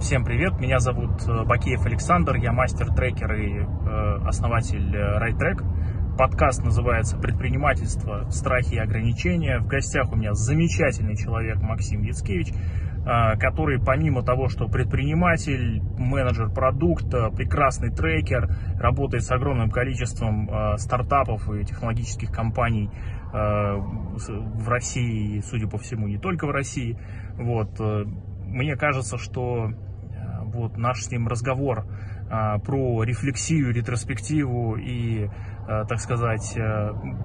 Всем привет, меня зовут э, Бакеев Александр, я мастер-трекер и э, основатель RideTrack. Подкаст называется «Предпринимательство. Страхи и ограничения». В гостях у меня замечательный человек Максим Яцкевич, э, который помимо того, что предприниматель, менеджер продукта, прекрасный трекер, работает с огромным количеством э, стартапов и технологических компаний э, в России, судя по всему, не только в России. Вот. Э, мне кажется, что вот наш с ним разговор а, про рефлексию, ретроспективу и, а, так сказать,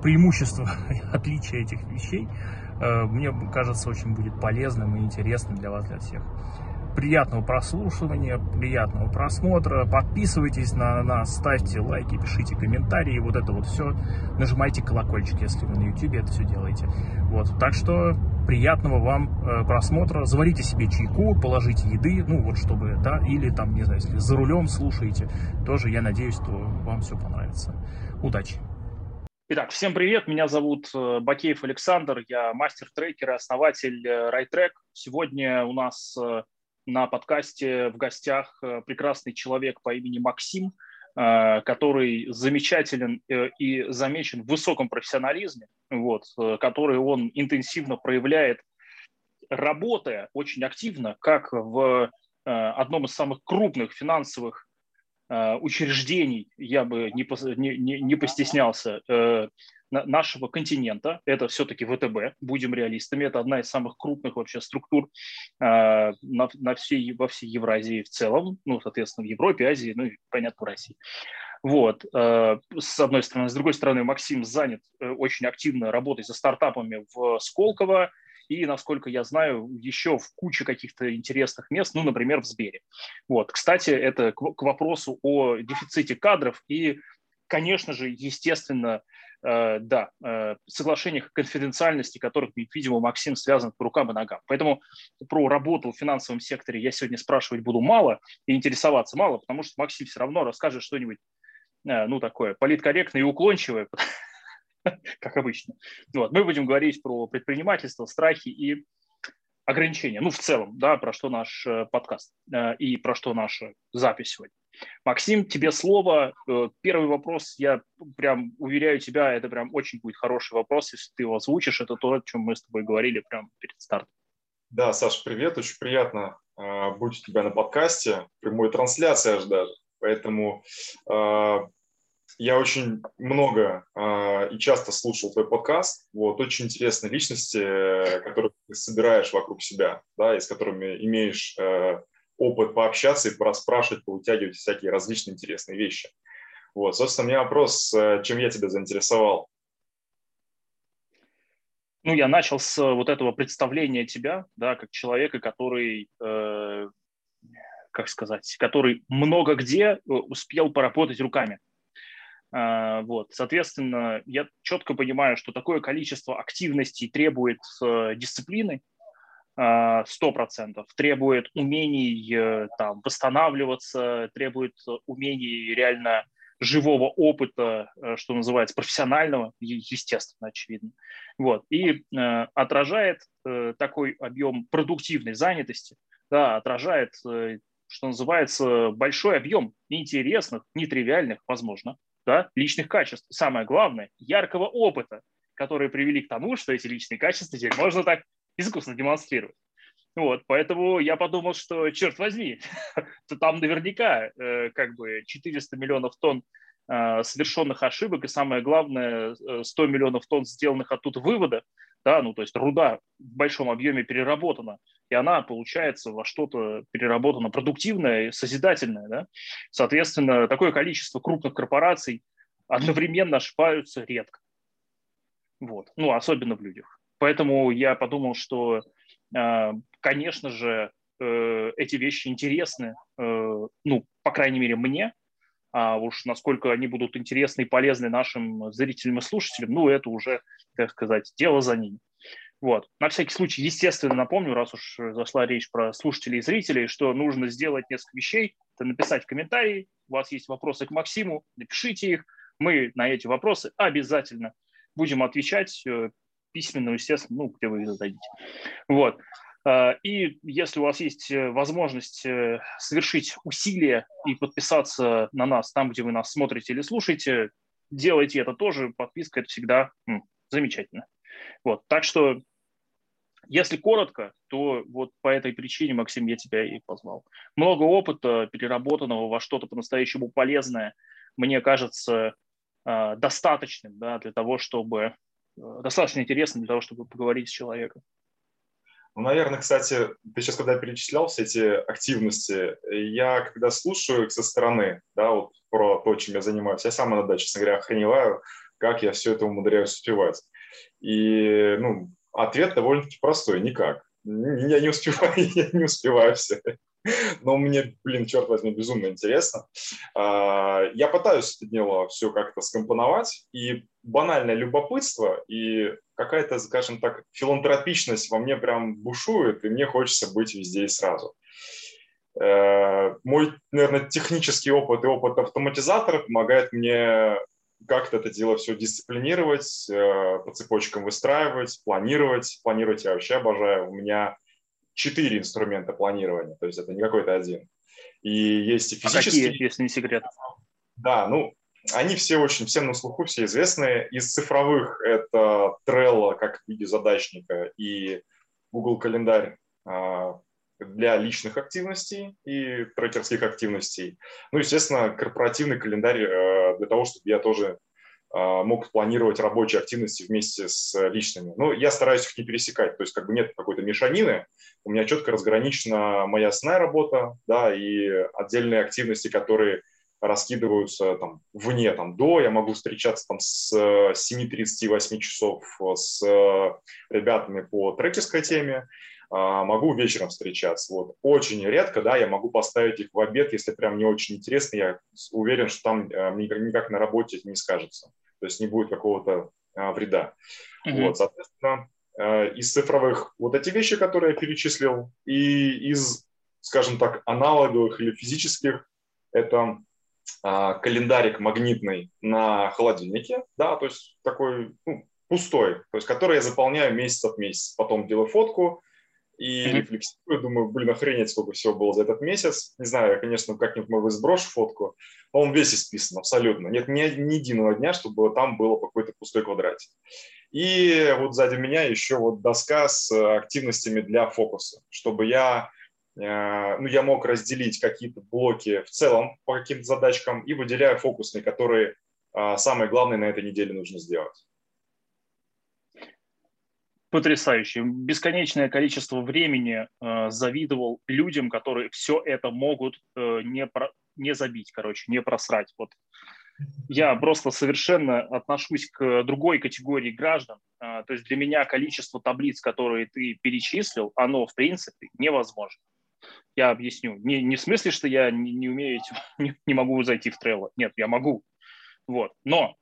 преимущества, отличия этих вещей, мне кажется, очень будет полезным и интересным для вас, для всех. Приятного прослушивания, приятного просмотра. Подписывайтесь на нас, ставьте лайки, пишите комментарии. Вот это вот все. Нажимайте колокольчик, если вы на YouTube это все делаете. Вот. Так что приятного вам э, просмотра. Заварите себе чайку, положите еды, ну вот чтобы, да, или там, не знаю, если за рулем слушаете, тоже я надеюсь, что вам все понравится. Удачи! Итак, всем привет, меня зовут э, Бакеев Александр, я мастер-трекер и основатель. Э, Сегодня у нас на подкасте в гостях прекрасный человек по имени Максим, который замечателен и замечен в высоком профессионализме вот, э, который он интенсивно проявляет, работая очень активно, как в э, одном из самых крупных финансовых э, учреждений, я бы не, не, не постеснялся, нашего континента. Это все-таки ВТБ, будем реалистами. Это одна из самых крупных вообще структур на, на всей, во всей Евразии в целом, ну, соответственно, в Европе, Азии, ну и, понятно, в России. Вот, э, с одной стороны. С другой стороны, Максим занят э, очень активно работой со стартапами в Сколково и, насколько я знаю, еще в куче каких-то интересных мест, ну, например, в Сбере. Вот, кстати, это к вопросу о дефиците кадров и, конечно же, естественно, да, соглашениях конфиденциальности, которых, видимо, Максим связан по рукам и ногам. Поэтому про работу в финансовом секторе я сегодня спрашивать буду мало и интересоваться мало, потому что Максим все равно расскажет что-нибудь Э, ну, такое политкорректное и уклончивое, как обычно. Вот. Мы будем говорить про предпринимательство, страхи и ограничения. Ну, в целом, да, про что наш э, подкаст э, и про что наша запись сегодня. Максим, тебе слово. Первый вопрос, я прям уверяю тебя, это прям очень будет хороший вопрос, если ты его озвучишь. Это то, о чем мы с тобой говорили прямо перед стартом. Да, Саша, привет. Очень приятно быть у тебя на подкасте. Прямой трансляции аж даже. Поэтому э, я очень много э, и часто слушал твой подкаст. Вот, очень интересные личности, которых ты собираешь вокруг себя, да, и с которыми имеешь э, опыт пообщаться и пораспрашивать, поутягивать всякие различные интересные вещи. Вот, собственно, у меня вопрос, э, чем я тебя заинтересовал? Ну, я начал с вот этого представления тебя, да, как человека, который э, как сказать, который много где э, успел поработать руками. А, вот, соответственно, я четко понимаю, что такое количество активностей требует э, дисциплины, а, сто процентов, требует умений э, там, восстанавливаться, требует умений реально живого опыта, что называется, профессионального, естественно, очевидно. Вот. И э, отражает э, такой объем продуктивной занятости, да, отражает э, что называется, большой объем интересных, нетривиальных, возможно, да, личных качеств. Самое главное, яркого опыта, которые привели к тому, что эти личные качества теперь можно так искусно демонстрировать. Вот, поэтому я подумал, что, черт возьми, то там наверняка э, как бы 400 миллионов тонн э, совершенных ошибок и, самое главное, 100 э, миллионов тонн сделанных оттуда вывода, да, ну, то есть руда в большом объеме переработана, и она получается во что-то переработано продуктивное, созидательное, да. Соответственно, такое количество крупных корпораций одновременно ошибаются редко. Вот. Ну, особенно в людях. Поэтому я подумал, что, э, конечно же, э, эти вещи интересны, э, ну, по крайней мере, мне, а уж насколько они будут интересны и полезны нашим зрителям и слушателям, ну, это уже, так сказать, дело за ними. Вот. На всякий случай, естественно, напомню, раз уж зашла речь про слушателей и зрителей, что нужно сделать несколько вещей. Это написать в комментарии, у вас есть вопросы к Максиму, напишите их. Мы на эти вопросы обязательно будем отвечать э, письменно, естественно, ну, где вы их зададите. Вот. Э, и если у вас есть э, возможность совершить усилие и подписаться на нас там, где вы нас смотрите или слушаете, делайте это тоже. Подписка – это всегда м, замечательно. Вот. Так что, если коротко, то вот по этой причине, Максим, я тебя и позвал. Много опыта, переработанного во что-то по-настоящему полезное, мне кажется, э, достаточным да, для того, чтобы э, достаточно интересным для того, чтобы поговорить с человеком. Ну, наверное, кстати, ты сейчас, когда перечислял все эти активности, я когда слушаю их со стороны, да, вот про то, чем я занимаюсь, я сам иногда, честно говоря, охреневаю, как я все это умудряюсь успевать. И, ну, ответ довольно-таки простой, никак. Я не успеваю, я не успеваю все. Но мне, блин, черт возьми, безумно интересно. А, я пытаюсь это дело все как-то скомпоновать, и банальное любопытство и какая-то, скажем так, филантропичность во мне прям бушует, и мне хочется быть везде и сразу. Э, мой, наверное, технический опыт и опыт автоматизатора помогает мне как-то это дело все дисциплинировать, э, по цепочкам выстраивать, планировать. Планировать я вообще обожаю. У меня четыре инструмента планирования, то есть это не какой-то один. И есть и физические. А какие, если не секрет? Да, ну, они все очень, всем на слуху, все известные. Из цифровых это Trello как в виде задачника и Google календарь а, для личных активностей и трекерских активностей. Ну, естественно, корпоративный календарь э, для того, чтобы я тоже а, мог планировать рабочие активности вместе с личными. Но я стараюсь их не пересекать, то есть как бы нет какой-то мешанины, у меня четко разграничена моя основная работа, да, и отдельные активности, которые раскидываются там вне, там до, я могу встречаться там с 7.38 часов с ребятами по трекерской теме, а, могу вечером встречаться. Вот. Очень редко, да, я могу поставить их в обед, если прям не очень интересно, я уверен, что там никак на работе не скажется, то есть не будет какого-то вреда. Mm-hmm. Вот, соответственно, из цифровых вот эти вещи, которые я перечислил, и из, скажем так, аналоговых или физических, это календарик магнитный на холодильнике, да, то есть такой ну, пустой, то есть который я заполняю месяц от месяца. Потом делаю фотку, и mm-hmm. рефлексирую, думаю, блин, охренеть, сколько всего было за этот месяц. Не знаю, я, конечно, как-нибудь, может сброшу фотку, но он весь исписан абсолютно. Нет ни, ни единого дня, чтобы там было какой-то пустой квадратик. И вот сзади меня еще вот доска с активностями для фокуса, чтобы я, э, ну, я мог разделить какие-то блоки в целом по каким-то задачкам и выделяю фокусные, которые э, самое главное на этой неделе нужно сделать потрясающе. Бесконечное количество времени э, завидовал людям, которые все это могут э, не, про, не забить, короче, не просрать. Вот я просто совершенно отношусь к другой категории граждан. Э, то есть для меня количество таблиц, которые ты перечислил, оно в принципе невозможно. Я объясню. Не, не в смысле, что я не, не умею, не, не могу зайти в Trello. Нет, я могу. Вот. Но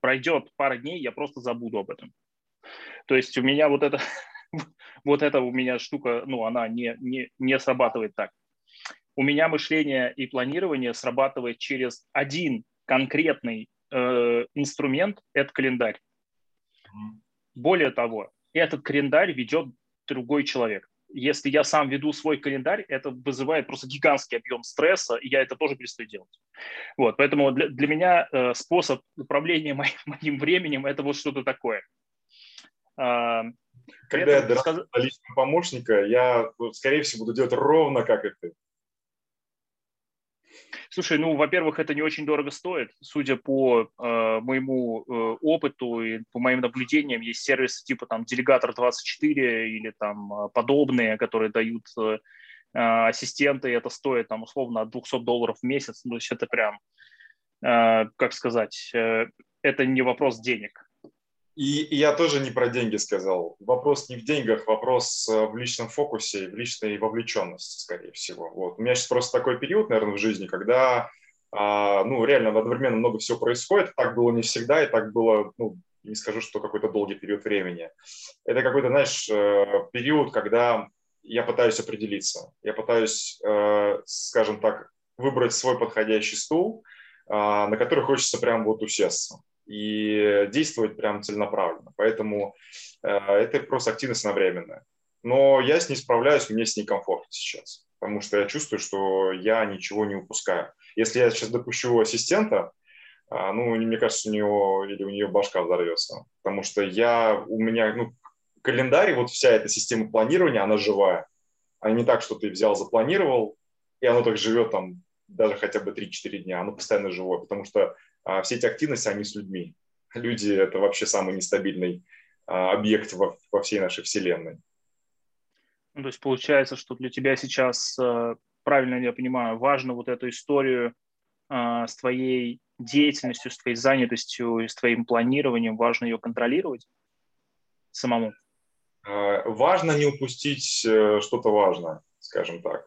пройдет пара дней, я просто забуду об этом. То есть у меня вот это, вот эта у меня штука, ну, она не, не, не срабатывает так. У меня мышление и планирование срабатывает через один конкретный э, инструмент, это календарь. Более того, этот календарь ведет другой человек. Если я сам веду свой календарь, это вызывает просто гигантский объем стресса, и я это тоже перестаю делать. Вот, поэтому для, для меня э, способ управления моим, моим временем – это вот что-то такое – а, Когда я дорос сказ... личного помощника, я, скорее всего, буду делать ровно как и ты. Слушай, ну, во-первых, это не очень дорого стоит. Судя по э, моему э, опыту и по моим наблюдениям, есть сервисы типа там Делегатор 24 или там э, подобные, которые дают э, ассистенты, и это стоит там условно от 200 долларов в месяц. Ну, то есть это прям, э, как сказать, э, это не вопрос денег. И, я тоже не про деньги сказал. Вопрос не в деньгах, вопрос э, в личном фокусе, в личной вовлеченности, скорее всего. Вот. У меня сейчас просто такой период, наверное, в жизни, когда а, ну, реально одновременно много всего происходит. Так было не всегда, и так было, ну, не скажу, что какой-то долгий период времени. Это какой-то, знаешь, э, период, когда я пытаюсь определиться. Я пытаюсь, э, скажем так, выбрать свой подходящий стул, а, на который хочется прям вот усесться и действовать прям целенаправленно. Поэтому э, это просто активность одновременная. но я с ней справляюсь, мне с ней комфортно сейчас, потому что я чувствую, что я ничего не упускаю. Если я сейчас допущу ассистента, а, ну, мне кажется, у него или у нее башка взорвется, потому что я, у меня, ну, календарь, вот вся эта система планирования, она живая. А не так, что ты взял, запланировал, и оно так живет там даже хотя бы 3-4 дня, оно постоянно живое, потому что а, все эти активности, они с людьми. Люди – это вообще самый нестабильный а, объект во, во всей нашей Вселенной. Ну, то есть получается, что для тебя сейчас, э, правильно я понимаю, важно вот эту историю э, с твоей деятельностью, с твоей занятостью, с твоим планированием, важно ее контролировать самому? А, важно не упустить э, что-то важное, скажем так.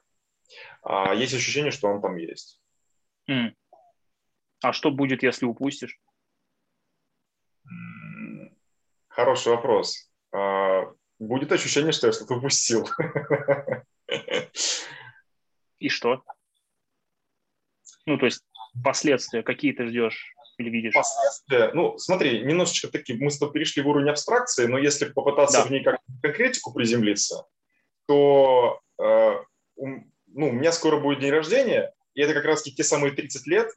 А есть ощущение, что он там есть. Mm. А что будет, если упустишь? Хороший вопрос. А, будет ощущение, что я что-то упустил. И что? Ну, то есть последствия какие ты ждешь или видишь? Последствия? Ну, смотри, немножечко такие, мы с тобой перешли в уровень абстракции, но если попытаться да. в ней как конкретику приземлиться, то э, ну, у меня скоро будет день рождения, и это как раз те самые 30 лет,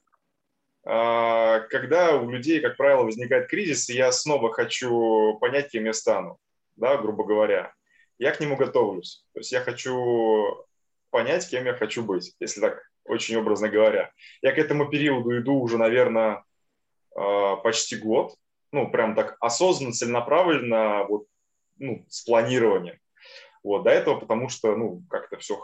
когда у людей, как правило, возникает кризис, и я снова хочу понять, кем я стану, да, грубо говоря. Я к нему готовлюсь. То есть я хочу понять, кем я хочу быть, если так очень образно говоря. Я к этому периоду иду уже, наверное, а, почти год. Ну, прям так осознанно, целенаправленно, вот, ну, с планированием. Вот, до этого, потому что, ну, как-то все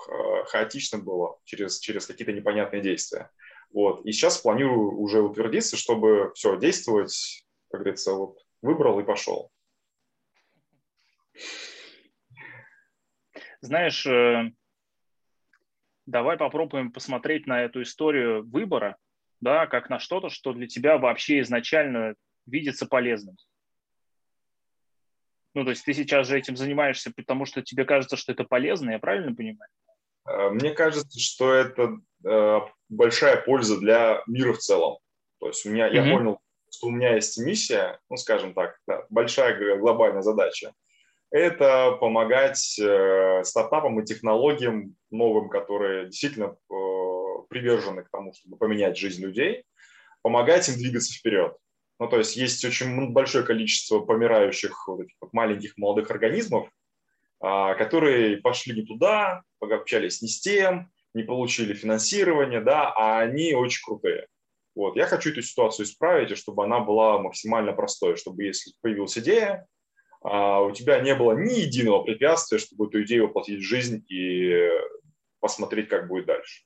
хаотично было через, через какие-то непонятные действия. Вот, и сейчас планирую уже утвердиться, чтобы все, действовать, как говорится, вот, выбрал и пошел. Знаешь, э, давай попробуем посмотреть на эту историю выбора, да, как на что-то, что для тебя вообще изначально видится полезным. Ну, то есть ты сейчас же этим занимаешься, потому что тебе кажется, что это полезно, я правильно понимаю? Э, мне кажется, что это э, большая польза для мира в целом. То есть у меня, mm-hmm. я понял, что у меня есть миссия, ну, скажем так, да, большая глобальная задача. Это помогать э, стартапам и технологиям новым, которые действительно э, привержены к тому, чтобы поменять жизнь людей, помогать им двигаться вперед. Ну, то есть есть очень большое количество помирающих вот этих вот маленьких молодых организмов, а, которые пошли не туда, общались не с тем, не получили финансирование, да, а они очень крутые. Вот. Я хочу эту ситуацию исправить, чтобы она была максимально простой, чтобы если появилась идея, а, у тебя не было ни единого препятствия, чтобы эту идею воплотить в жизнь и посмотреть, как будет дальше.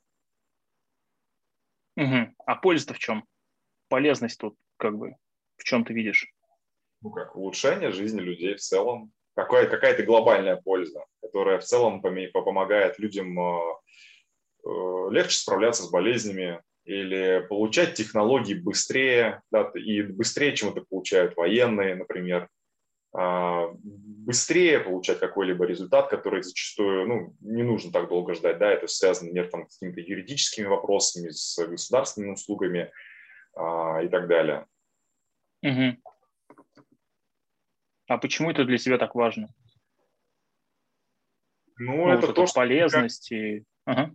Угу. А польза-то в чем? Полезность тут как бы в чем ты видишь? Ну как, улучшение жизни людей в целом. Какая, какая-то глобальная польза, которая в целом помогает людям э, легче справляться с болезнями или получать технологии быстрее, да, и быстрее, чем это получают военные, например, а, быстрее получать какой-либо результат, который зачастую ну, не нужно так долго ждать. Да, это связано, например, там, с какими-то юридическими вопросами, с государственными услугами а, и так далее. Угу. А почему это для тебя так важно? Ну, ну это вот то, что полезность и... Ага.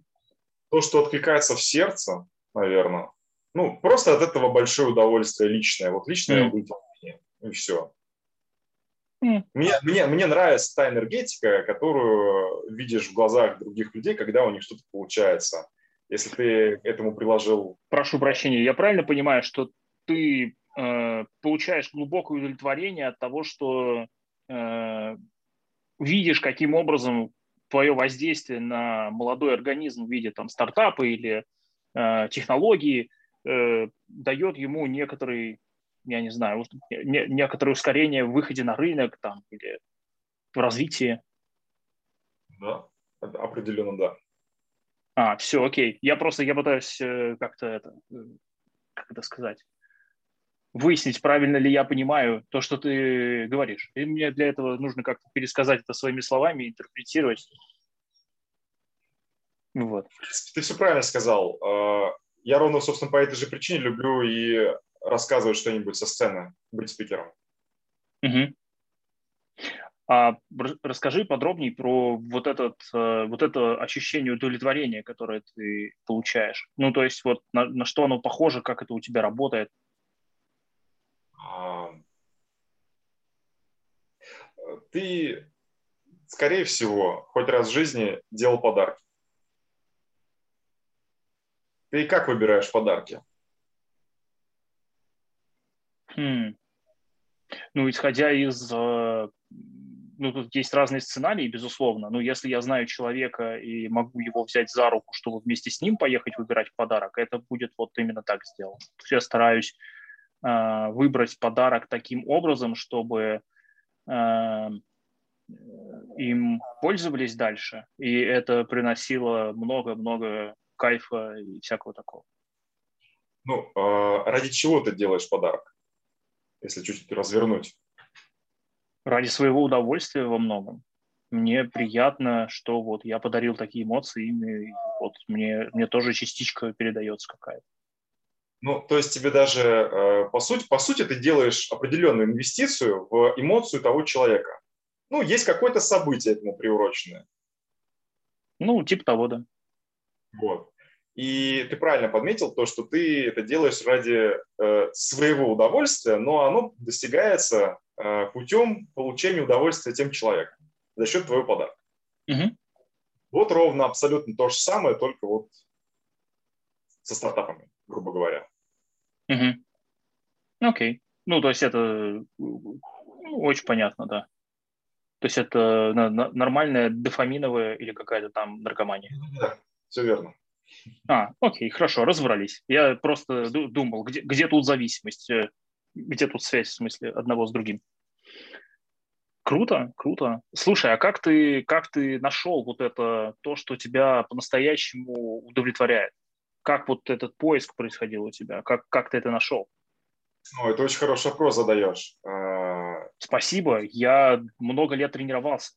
То, что откликается в сердце, наверное. Ну, просто от этого большое удовольствие личное. Вот личное mm. удовлетворение, и все. Mm. Мне, мне, мне нравится та энергетика, которую видишь в глазах других людей, когда у них что-то получается. Если ты этому приложил... Прошу прощения, я правильно понимаю, что ты Э, получаешь глубокое удовлетворение от того, что э, видишь, каким образом твое воздействие на молодой организм в виде там, стартапа или э, технологии э, дает ему некоторый, я не знаю, не, некоторое ускорение в выходе на рынок там, или в развитии. Да, определенно да. А, все, окей. Я просто, я пытаюсь э, как-то это, э, как это сказать, выяснить, правильно ли я понимаю то, что ты говоришь. И мне для этого нужно как-то пересказать это своими словами, интерпретировать. Вот. Ты все правильно сказал. А, я ровно, собственно, по этой же причине люблю и рассказывать что-нибудь со сцены, быть спикером. Угу. А расскажи подробнее про вот, этот, э, вот это ощущение удовлетворения, которое ты получаешь. Ну, то есть вот на, на что оно похоже, как это у тебя работает. А, ты, скорее всего, хоть раз в жизни делал подарки. Ты как выбираешь подарки? Хм. Ну, исходя из э, ну, тут есть разные сценарии, безусловно, но если я знаю человека и могу его взять за руку, чтобы вместе с ним поехать выбирать подарок, это будет вот именно так сделано. Я стараюсь выбрать подарок таким образом, чтобы э, им пользовались дальше, и это приносило много-много кайфа и всякого такого. Ну, э, ради чего ты делаешь подарок, если чуть-чуть развернуть? ради своего удовольствия во многом. Мне приятно, что вот я подарил такие эмоции, и вот мне, мне тоже частичка передается какая-то. Ну, то есть тебе даже, э, по сути, по сути, ты делаешь определенную инвестицию в эмоцию того человека. Ну, есть какое-то событие этому приуроченное. Ну, типа того, да. Вот. И ты правильно подметил то, что ты это делаешь ради э, своего удовольствия, но оно достигается Э, путем получения удовольствия тем человеком за счет твоего подарка. Угу. Вот ровно абсолютно то же самое, только вот со стартапами, грубо говоря. Угу. Окей. Ну, то есть это ну, очень понятно, да. То есть это нормальная дофаминовая или какая-то там наркомания. Да, все верно. А, окей, хорошо, разобрались. Я просто думал, где, где тут зависимость, э, где тут связь, в смысле, одного с другим. Круто, круто. Слушай, а как ты, как ты нашел вот это, то, что тебя по-настоящему удовлетворяет? Как вот этот поиск происходил у тебя? Как, как ты это нашел? Ну, это очень хороший вопрос задаешь. А, Спасибо, я много лет тренировался.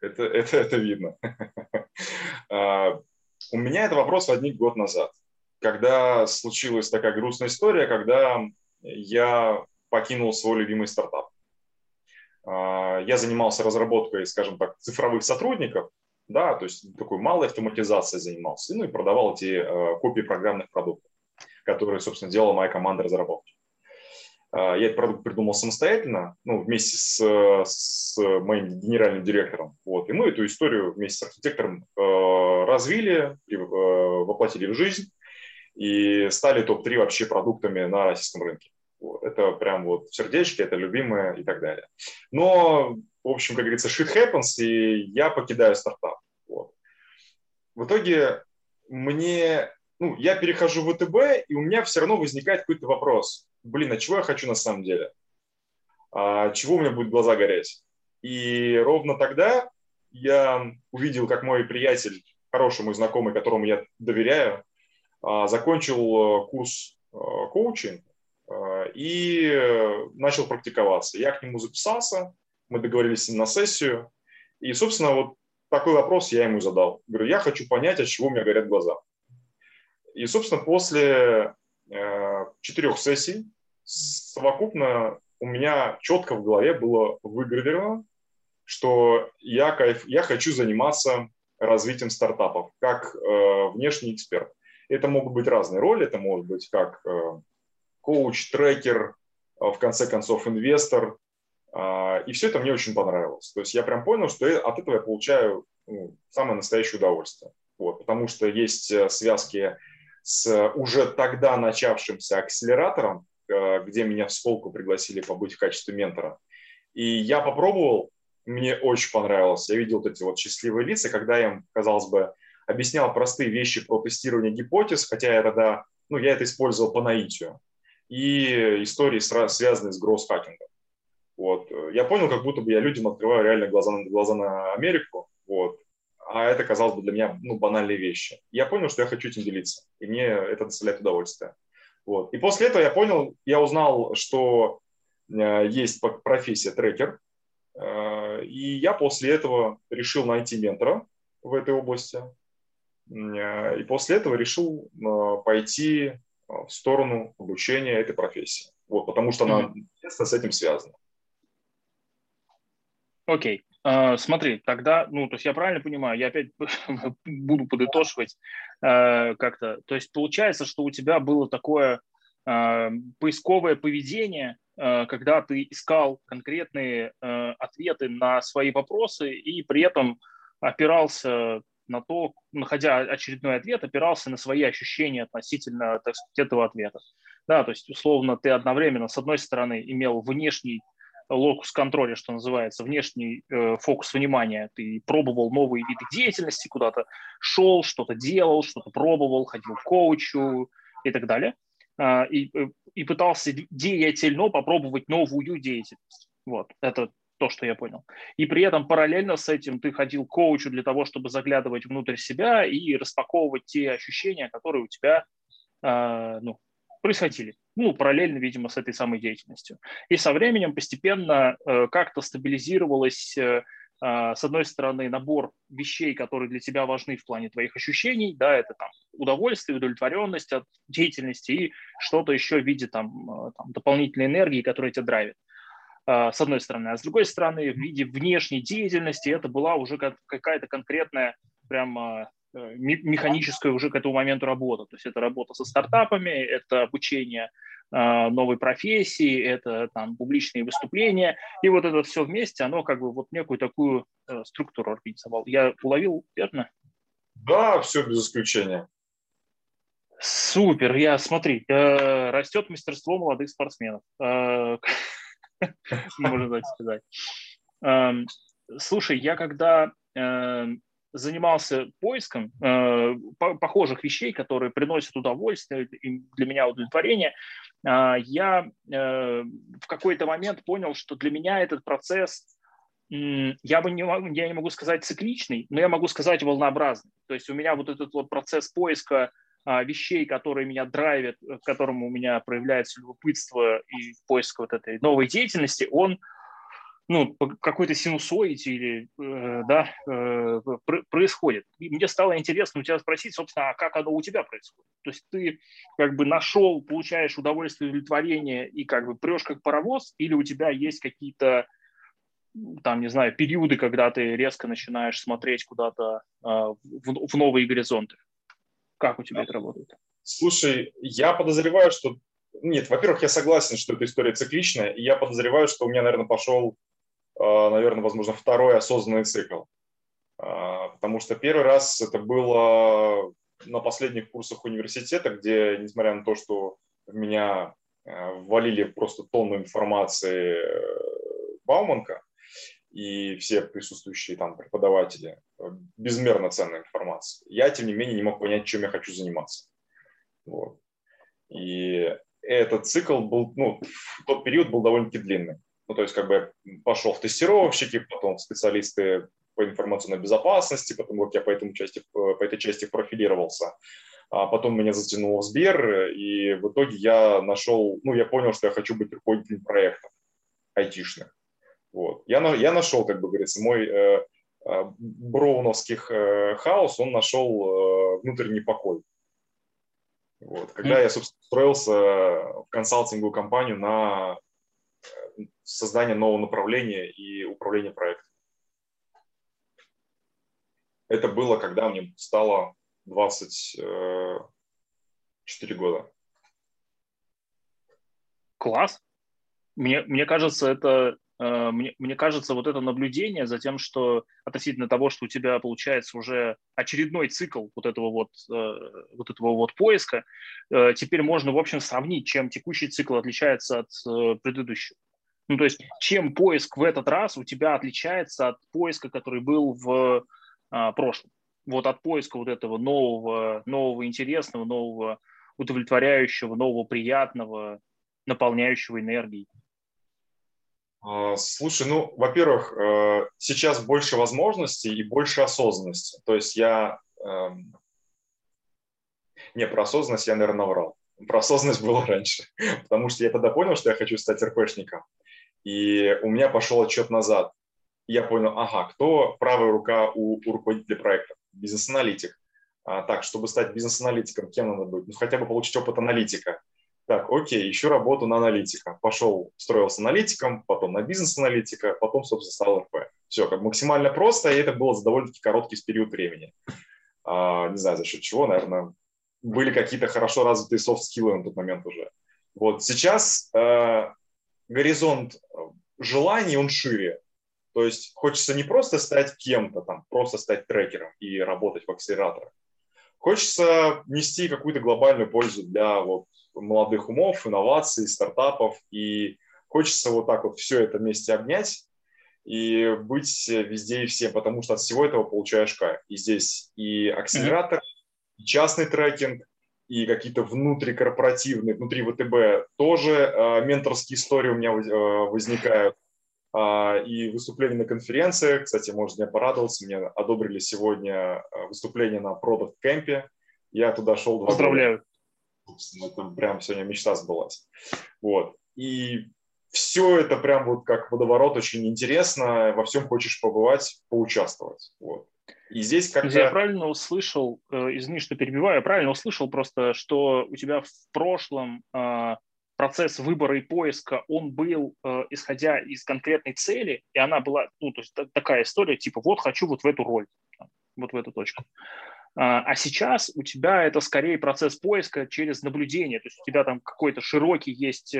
Это, это, это видно. А, у меня этот вопрос возник год назад, когда случилась такая грустная история, когда я покинул свой любимый стартап. А, я занимался разработкой, скажем так, цифровых сотрудников, да, то есть такой малой автоматизацией занимался, ну и продавал эти э, копии программных продуктов, которые, собственно, делала моя команда разработки. Э, я этот продукт придумал самостоятельно, ну, вместе с, с моим генеральным директором. Вот, и мы эту историю вместе с архитектором э, развили, и, э, воплотили в жизнь и стали топ-3 вообще продуктами на российском рынке. Вот. Это прям вот в сердечке, это любимое и так далее. Но, в общем, как говорится, shit happens, и я покидаю стартап. Вот. В итоге мне, ну, я перехожу в ВТБ, и у меня все равно возникает какой-то вопрос. Блин, а чего я хочу на самом деле? А чего у меня будет глаза гореть? И ровно тогда я увидел, как мой приятель, хороший мой знакомый, которому я доверяю, а, закончил э, курс э, коучинг, Э, и начал практиковаться. Я к нему записался, мы договорились на сессию, и, собственно, вот такой вопрос я ему задал. Говорю, я хочу понять, от чего у меня горят глаза. И, собственно, после э, четырех сессий совокупно у меня четко в голове было выгравировано, что я, кайф, я хочу заниматься развитием стартапов как э, внешний эксперт. Это могут быть разные роли, это может быть как э, коуч, трекер, а, в конце концов инвестор. А, и все это мне очень понравилось. То есть я прям понял, что от этого я получаю ну, самое настоящее удовольствие. Вот, потому что есть э, связки с уже тогда начавшимся акселератором, э, где меня в Сколку пригласили побыть в качестве ментора. И я попробовал, мне очень понравилось. Я видел вот эти вот счастливые лица, когда я им, казалось бы, объяснял простые вещи про тестирование гипотез, хотя я тогда, ну, я это использовал по наитию и истории, связанные с гросс-хакингом. Вот. Я понял, как будто бы я людям открываю реально глаза, на, глаза на Америку, вот. а это, казалось бы, для меня ну, банальные вещи. Я понял, что я хочу этим делиться, и мне это доставляет удовольствие. Вот. И после этого я понял, я узнал, что э, есть профессия трекер, э, и я после этого решил найти ментора в этой области, э, и после этого решил пойти в сторону обучения этой профессии. Вот, потому что она mm-hmm. с этим связана. Окей. Uh, смотри, тогда, ну, то есть я правильно понимаю, я опять буду подытоживать uh, как-то. То есть получается, что у тебя было такое uh, поисковое поведение, когда ты искал конкретные ответы на свои вопросы и при этом опирался на то, находя очередной ответ, опирался на свои ощущения относительно, так сказать, этого ответа. Да, то есть, условно, ты одновременно, с одной стороны, имел внешний локус контроля, что называется, внешний э, фокус внимания. Ты пробовал новые виды деятельности, куда-то шел, что-то делал, что-то пробовал, ходил к коучу и так далее. Э, и, и пытался деятельно попробовать новую деятельность. Вот, это то, что я понял. И при этом параллельно с этим ты ходил к коучу для того, чтобы заглядывать внутрь себя и распаковывать те ощущения, которые у тебя э, ну, происходили. Ну, параллельно, видимо, с этой самой деятельностью. И со временем постепенно э, как-то стабилизировалось, э, э, с одной стороны, набор вещей, которые для тебя важны в плане твоих ощущений, да, это там удовольствие, удовлетворенность от деятельности и что-то еще в виде там, там дополнительной энергии, которая тебя драйвит. С одной стороны. А с другой стороны, в виде внешней деятельности это была уже какая-то конкретная прям механическая уже к этому моменту работа. То есть это работа со стартапами, это обучение а, новой профессии, это там публичные выступления. И вот это все вместе, оно как бы вот некую такую э, структуру организовал. Я уловил, верно? Да, все без исключения. Супер, я смотри, э, растет мастерство молодых спортсменов. можно так сказать. Эм, слушай, я когда эм, занимался поиском э, похожих вещей, которые приносят удовольствие, для меня удовлетворение, э, я э, в какой-то момент понял, что для меня этот процесс я бы не могу, я не могу сказать цикличный, но я могу сказать волнообразный. То есть у меня вот этот вот процесс поиска а, вещей, которые меня драйвят, к которому у меня проявляется любопытство и поиск вот этой новой деятельности, он ну, какой-то синусоиде или, э, да, э, происходит. И мне стало интересно у тебя спросить, собственно, а как оно у тебя происходит? То есть ты как бы нашел, получаешь удовольствие, удовлетворение и как бы прешь как паровоз, или у тебя есть какие-то там, не знаю, периоды, когда ты резко начинаешь смотреть куда-то э, в, в новые горизонты? Как у тебя это работает? Слушай, я подозреваю, что... Нет, во-первых, я согласен, что эта история цикличная, и я подозреваю, что у меня, наверное, пошел, наверное, возможно, второй осознанный цикл. А, потому что первый раз это было на последних курсах университета, где, несмотря на то, что в меня а, ввалили просто тонну информации э, Бауманка, и все присутствующие там преподаватели э, безмерно ценная информация. Я, тем не менее, не мог понять, чем я хочу заниматься. Вот. И этот цикл был, ну, тот период был довольно-таки длинный. Ну, то есть, как бы пошел в тестировщики, потом в специалисты по информационной безопасности, потом как я по, этому части, по этой части профилировался. А потом меня затянуло в Сбер, и в итоге я нашел, ну, я понял, что я хочу быть руководителем проектов айтишных. Вот. Я, я нашел, как бы говорится, мой э, э, броуновских э, хаос, он нашел э, внутренний покой. Вот. Когда mm. я, собственно, устроился в консалтинговую компанию на э, создание нового направления и управление проектом. Это было, когда мне стало 24 э, года. Класс. Мне, мне кажется, это мне, мне кажется, вот это наблюдение за тем, что относительно того, что у тебя получается уже очередной цикл вот этого вот, э, вот этого вот поиска, э, теперь можно, в общем, сравнить, чем текущий цикл отличается от предыдущего. Ну, то есть, чем поиск в этот раз у тебя отличается от поиска, который был в а, прошлом. Вот от поиска вот этого нового, нового интересного, нового удовлетворяющего, нового приятного, наполняющего энергией. А, слушай, ну, во-первых, э, сейчас больше возможностей и больше осознанности. То есть я... Эм, не, про осознанность я, наверное, наврал. Про осознанность было раньше, потому что я тогда понял, что я хочу стать РПшником. И у меня пошел отчет назад. Я понял, ага, кто правая рука у, у руководителя проекта? Бизнес-аналитик. А, так, чтобы стать бизнес-аналитиком, кем надо быть? Ну, хотя бы получить опыт аналитика так, окей, ищу работу на аналитика. Пошел, строился аналитиком, потом на бизнес-аналитика, потом, собственно, стал РП. Все, как максимально просто, и это было за довольно-таки короткий период времени. А, не знаю, за счет чего, наверное, были какие-то хорошо развитые софт-скиллы на тот момент уже. Вот сейчас э, горизонт желаний, он шире. То есть хочется не просто стать кем-то, там, просто стать трекером и работать в акселераторах. Хочется нести какую-то глобальную пользу для вот, молодых умов, инноваций, стартапов. И хочется вот так вот все это вместе обнять и быть везде и всем, потому что от всего этого получаешь кайф. И здесь и акселератор, и частный трекинг, и какие-то внутрикорпоративные, внутри ВТБ тоже э, менторские истории у меня э, возникают. Э, и выступления на конференциях. Кстати, может, меня порадоваться, мне одобрили сегодня выступление на Product Camp. Я туда шел Поздравляю. Года. Это прям сегодня мечта сбылась. Вот. И все это прям вот как водоворот очень интересно, во всем хочешь побывать, поучаствовать. Вот. И здесь как Я правильно услышал, э, извини, что перебиваю, я правильно услышал просто, что у тебя в прошлом э, процесс выбора и поиска, он был, э, исходя из конкретной цели, и она была, ну, то есть такая история, типа, вот хочу вот в эту роль, вот в эту точку. А, а сейчас у тебя это скорее процесс поиска через наблюдение, то есть у тебя там какой-то широкий есть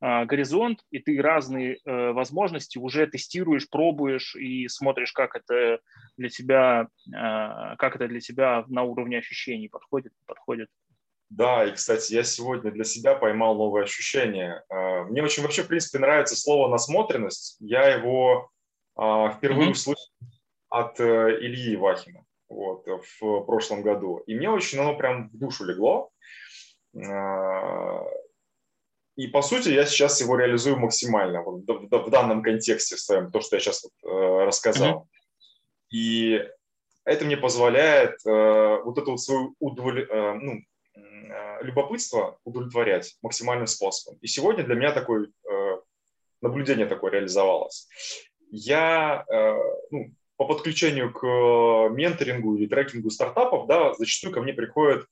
а, горизонт, и ты разные э, возможности уже тестируешь, пробуешь и смотришь, как это для тебя, э, как это для тебя на уровне ощущений подходит, подходит. Да, и, кстати, я сегодня для себя поймал новое ощущение. А, мне очень вообще, в принципе, нравится слово «насмотренность». Я его а, впервые mm-hmm. услышал от э, Ильи Вахина вот, в прошлом году. И мне очень оно прям в душу легло. И, по сути, я сейчас его реализую максимально вот, в, в, данном контексте своем, то, что я сейчас вот, э, рассказал. Mm-hmm. И это мне позволяет э, вот это вот свое удоволь... э, ну, любопытство удовлетворять максимальным способом. И сегодня для меня такое наблюдение такое реализовалось. Я ну, по подключению к менторингу или трекингу стартапов, да, зачастую ко мне приходят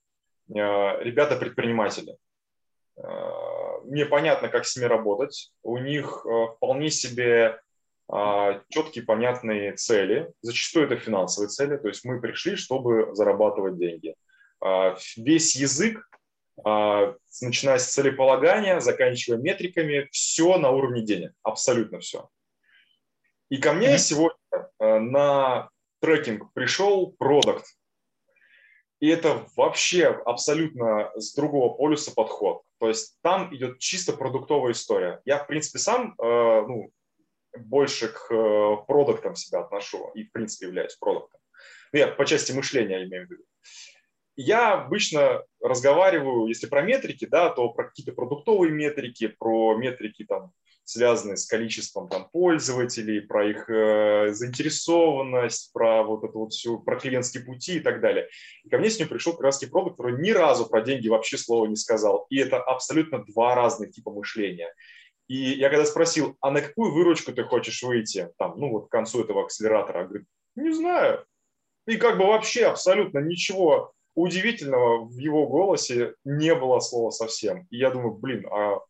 э, ребята-предприниматели. Э, мне понятно, как с ними работать. У них э, вполне себе четкие, понятные цели. Зачастую это финансовые цели. То есть мы пришли, чтобы зарабатывать деньги. Весь язык, начиная с целеполагания, заканчивая метриками, все на уровне денег. Абсолютно все. И ко мне mm-hmm. сегодня э, на трекинг пришел продукт. И это вообще абсолютно с другого полюса подход. То есть там идет чисто продуктовая история. Я, в принципе, сам э, ну, больше к э, продуктам себя отношу и, в принципе, являюсь продуктом. Ну, я по части мышления имею в виду. Я обычно разговариваю, если про метрики, да, то про какие-то продуктовые метрики, про метрики там связанные с количеством там, пользователей, про их э, заинтересованность, про вот это вот все, про клиентские пути и так далее. И ко мне с ним пришел раз продукт, который ни разу про деньги вообще слова не сказал. И это абсолютно два разных типа мышления. И я когда спросил, а на какую выручку ты хочешь выйти, там, ну вот к концу этого акселератора, он говорит, не знаю. И как бы вообще абсолютно ничего удивительного в его голосе не было слова совсем. И я думаю, блин, а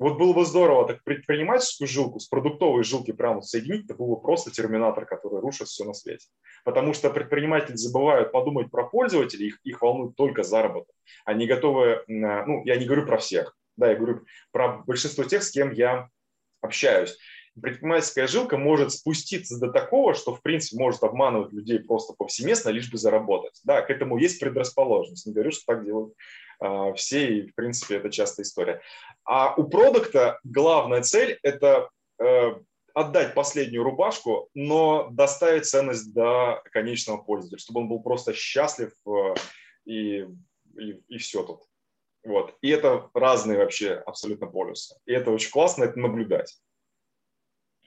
вот было бы здорово так предпринимательскую жилку с продуктовой жилки прямо соединить, это был бы просто терминатор, который рушит все на свете. Потому что предприниматели забывают подумать про пользователей, их, их волнует только заработок. Они готовы, ну, я не говорю про всех, да, я говорю про большинство тех, с кем я общаюсь. Предпринимательская жилка может спуститься до такого, что, в принципе, может обманывать людей просто повсеместно, лишь бы заработать. Да, к этому есть предрасположенность. Не говорю, что так делают все, и, в принципе, это частая история. А у продукта главная цель – это э, отдать последнюю рубашку, но доставить ценность до конечного пользователя, чтобы он был просто счастлив э, и, и, и все тут. Вот. И это разные вообще абсолютно полюсы. И это очень классно это наблюдать.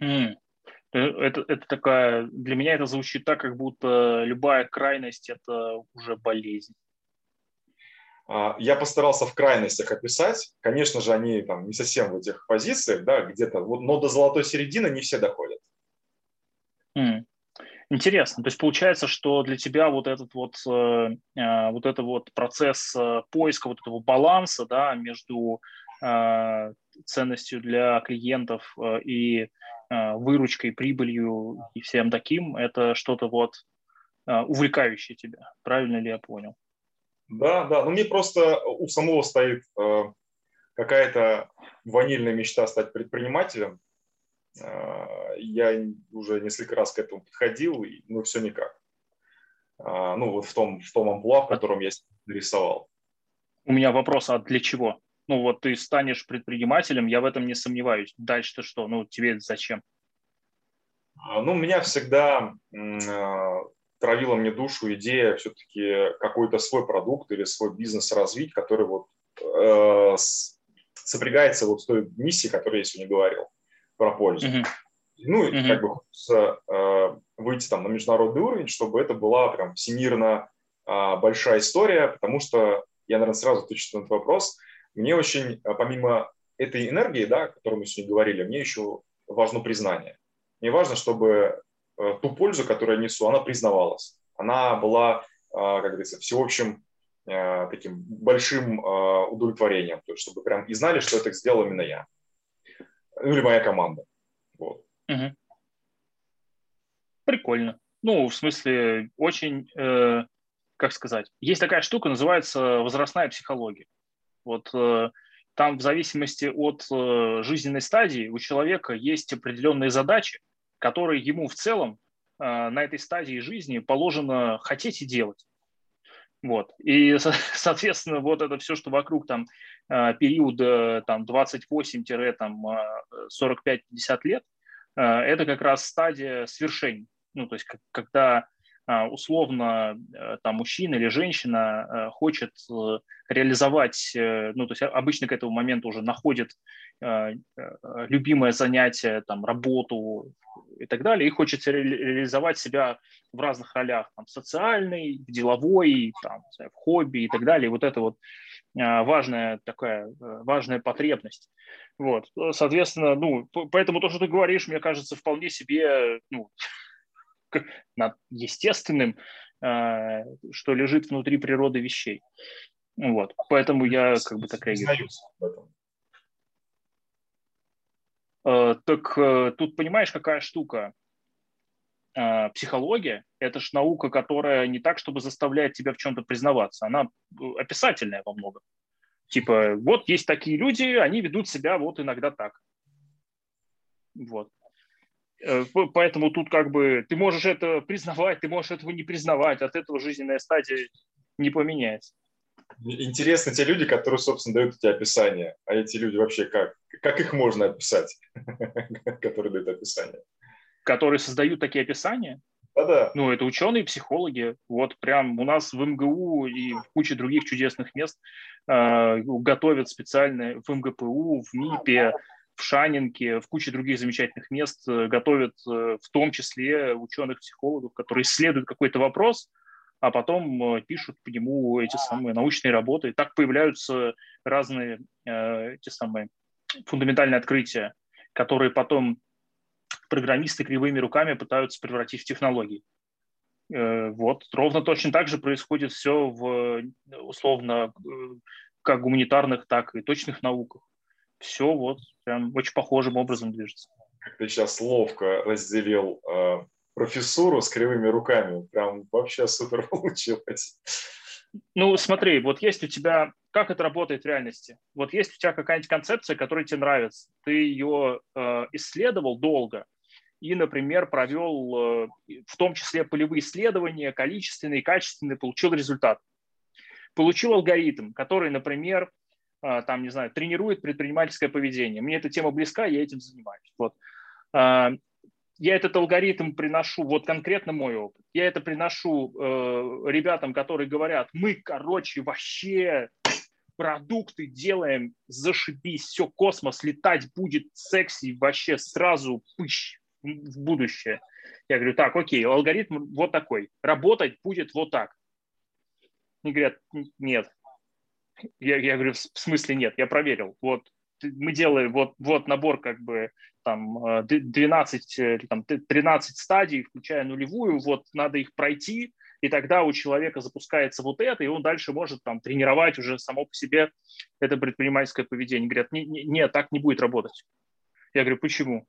Mm. Это, это такая, для меня это звучит так, как будто любая крайность – это уже болезнь. А, я постарался в крайностях описать. Конечно же, они там не совсем в этих позициях, да, где-то, но до золотой середины не все доходят. Mm. Интересно. То есть получается, что для тебя вот этот вот, э, э вот это вот процесс э, поиска вот этого баланса, да, между э, ценностью для клиентов и выручкой, прибылью и всем таким, это что-то вот увлекающее тебя. Правильно ли я понял? Да, да. Ну, мне просто у самого стоит какая-то ванильная мечта стать предпринимателем. Я уже несколько раз к этому подходил, но все никак. Ну, вот в том, в том амплуа, в котором я нарисовал. У меня вопрос, а для чего? Ну вот ты станешь предпринимателем, я в этом не сомневаюсь. Дальше-то что? Ну тебе зачем? А, ну, меня всегда э, травила мне душу идея все-таки какой-то свой продукт или свой бизнес развить, который вот э, сопрягается вот с той миссией, которую я сегодня говорил про пользу. Uh-huh. Ну, uh-huh. как бы хочется э, выйти там на международный уровень, чтобы это была прям всемирно э, большая история, потому что я, наверное, сразу отвечу на этот вопрос. Мне очень, э, помимо этой энергии, да, о которой мы сегодня говорили, мне еще важно признание. Мне важно, чтобы ту пользу, которую я несу, она признавалась. Она была, э, как говорится, всеобщим таким большим удовлетворением. То есть, чтобы прям и знали, что это сделал именно я. Ну, или моя команда. Вот. Угу. Прикольно. Ну, в смысле, очень э, как сказать, есть такая штука, называется возрастная психология. Вот э, там в зависимости от э, жизненной стадии у человека есть определенные задачи, которые ему в целом э, на этой стадии жизни положено хотеть и делать. Вот. И, соответственно, вот это все, что вокруг там периода там, 28-45-50 лет, это как раз стадия свершений. Ну, то есть, когда условно э, там мужчина или женщина э, хочет э, реализовать, ну, то есть обычно к этому моменту уже находит любимое занятие, там, работу и так далее, и хочет реализовать себя в разных ролях, там, социальной, деловой, там, в хобби и так далее. И вот это вот важная такая, важная потребность. Вот, соответственно, ну, поэтому то, что ты говоришь, мне кажется, вполне себе, ну, естественным, э, что лежит внутри природы вещей. Вот. Поэтому я как бы так реагирую. Э, так э, тут понимаешь, какая штука? Психология – это же наука, которая не так, чтобы заставляет тебя в чем-то признаваться. Она описательная во многом. Типа, вот есть такие люди, они ведут себя вот иногда так. Вот. Э, поэтому тут как бы ты можешь это признавать, ты можешь этого не признавать, от этого жизненная стадия не поменяется. Интересны те люди, которые, собственно, дают эти описания. А эти люди вообще как? Как их можно описать, которые дают описание? Которые создают такие описания? Да-да. Ну, это ученые, психологи. Вот прям у нас в МГУ и в куче других чудесных мест э, готовят специально в МГПУ, в МИПе, в Шанинке, в куче других замечательных мест э, готовят э, в том числе ученых-психологов, которые исследуют какой-то вопрос, а потом э, пишут по нему эти самые научные работы. И так появляются разные эти самые фундаментальные открытия, которые потом программисты кривыми руками пытаются превратить в технологии. Вот, ровно точно так же происходит все в условно как гуманитарных, так и точных науках все вот прям очень похожим образом движется. Как ты сейчас ловко разделил э, профессуру с кривыми руками. Прям вообще супер получилось. Ну, смотри, вот есть у тебя, как это работает в реальности? Вот есть у тебя какая-нибудь концепция, которая тебе нравится, ты ее э, исследовал долго и, например, провел э, в том числе полевые исследования, количественные, качественные, получил результат. Получил алгоритм, который, например, а, там, не знаю, тренирует предпринимательское поведение. Мне эта тема близка, я этим занимаюсь. Вот. А, я этот алгоритм приношу, вот конкретно мой опыт, я это приношу э, ребятам, которые говорят, мы, короче, вообще продукты делаем, зашибись, все, космос, летать будет секси, вообще сразу пыщ в будущее. Я говорю, так, окей, алгоритм вот такой, работать будет вот так. Они говорят, нет, я, я говорю, в смысле нет, я проверил. Вот мы делаем вот, вот набор как бы там 12, э, там, 13 стадий, включая нулевую, вот надо их пройти, И тогда у человека запускается вот это, и он дальше может там тренировать уже само по себе это предпринимательское поведение. Говорят, нет, не, так не будет работать. Я говорю, почему?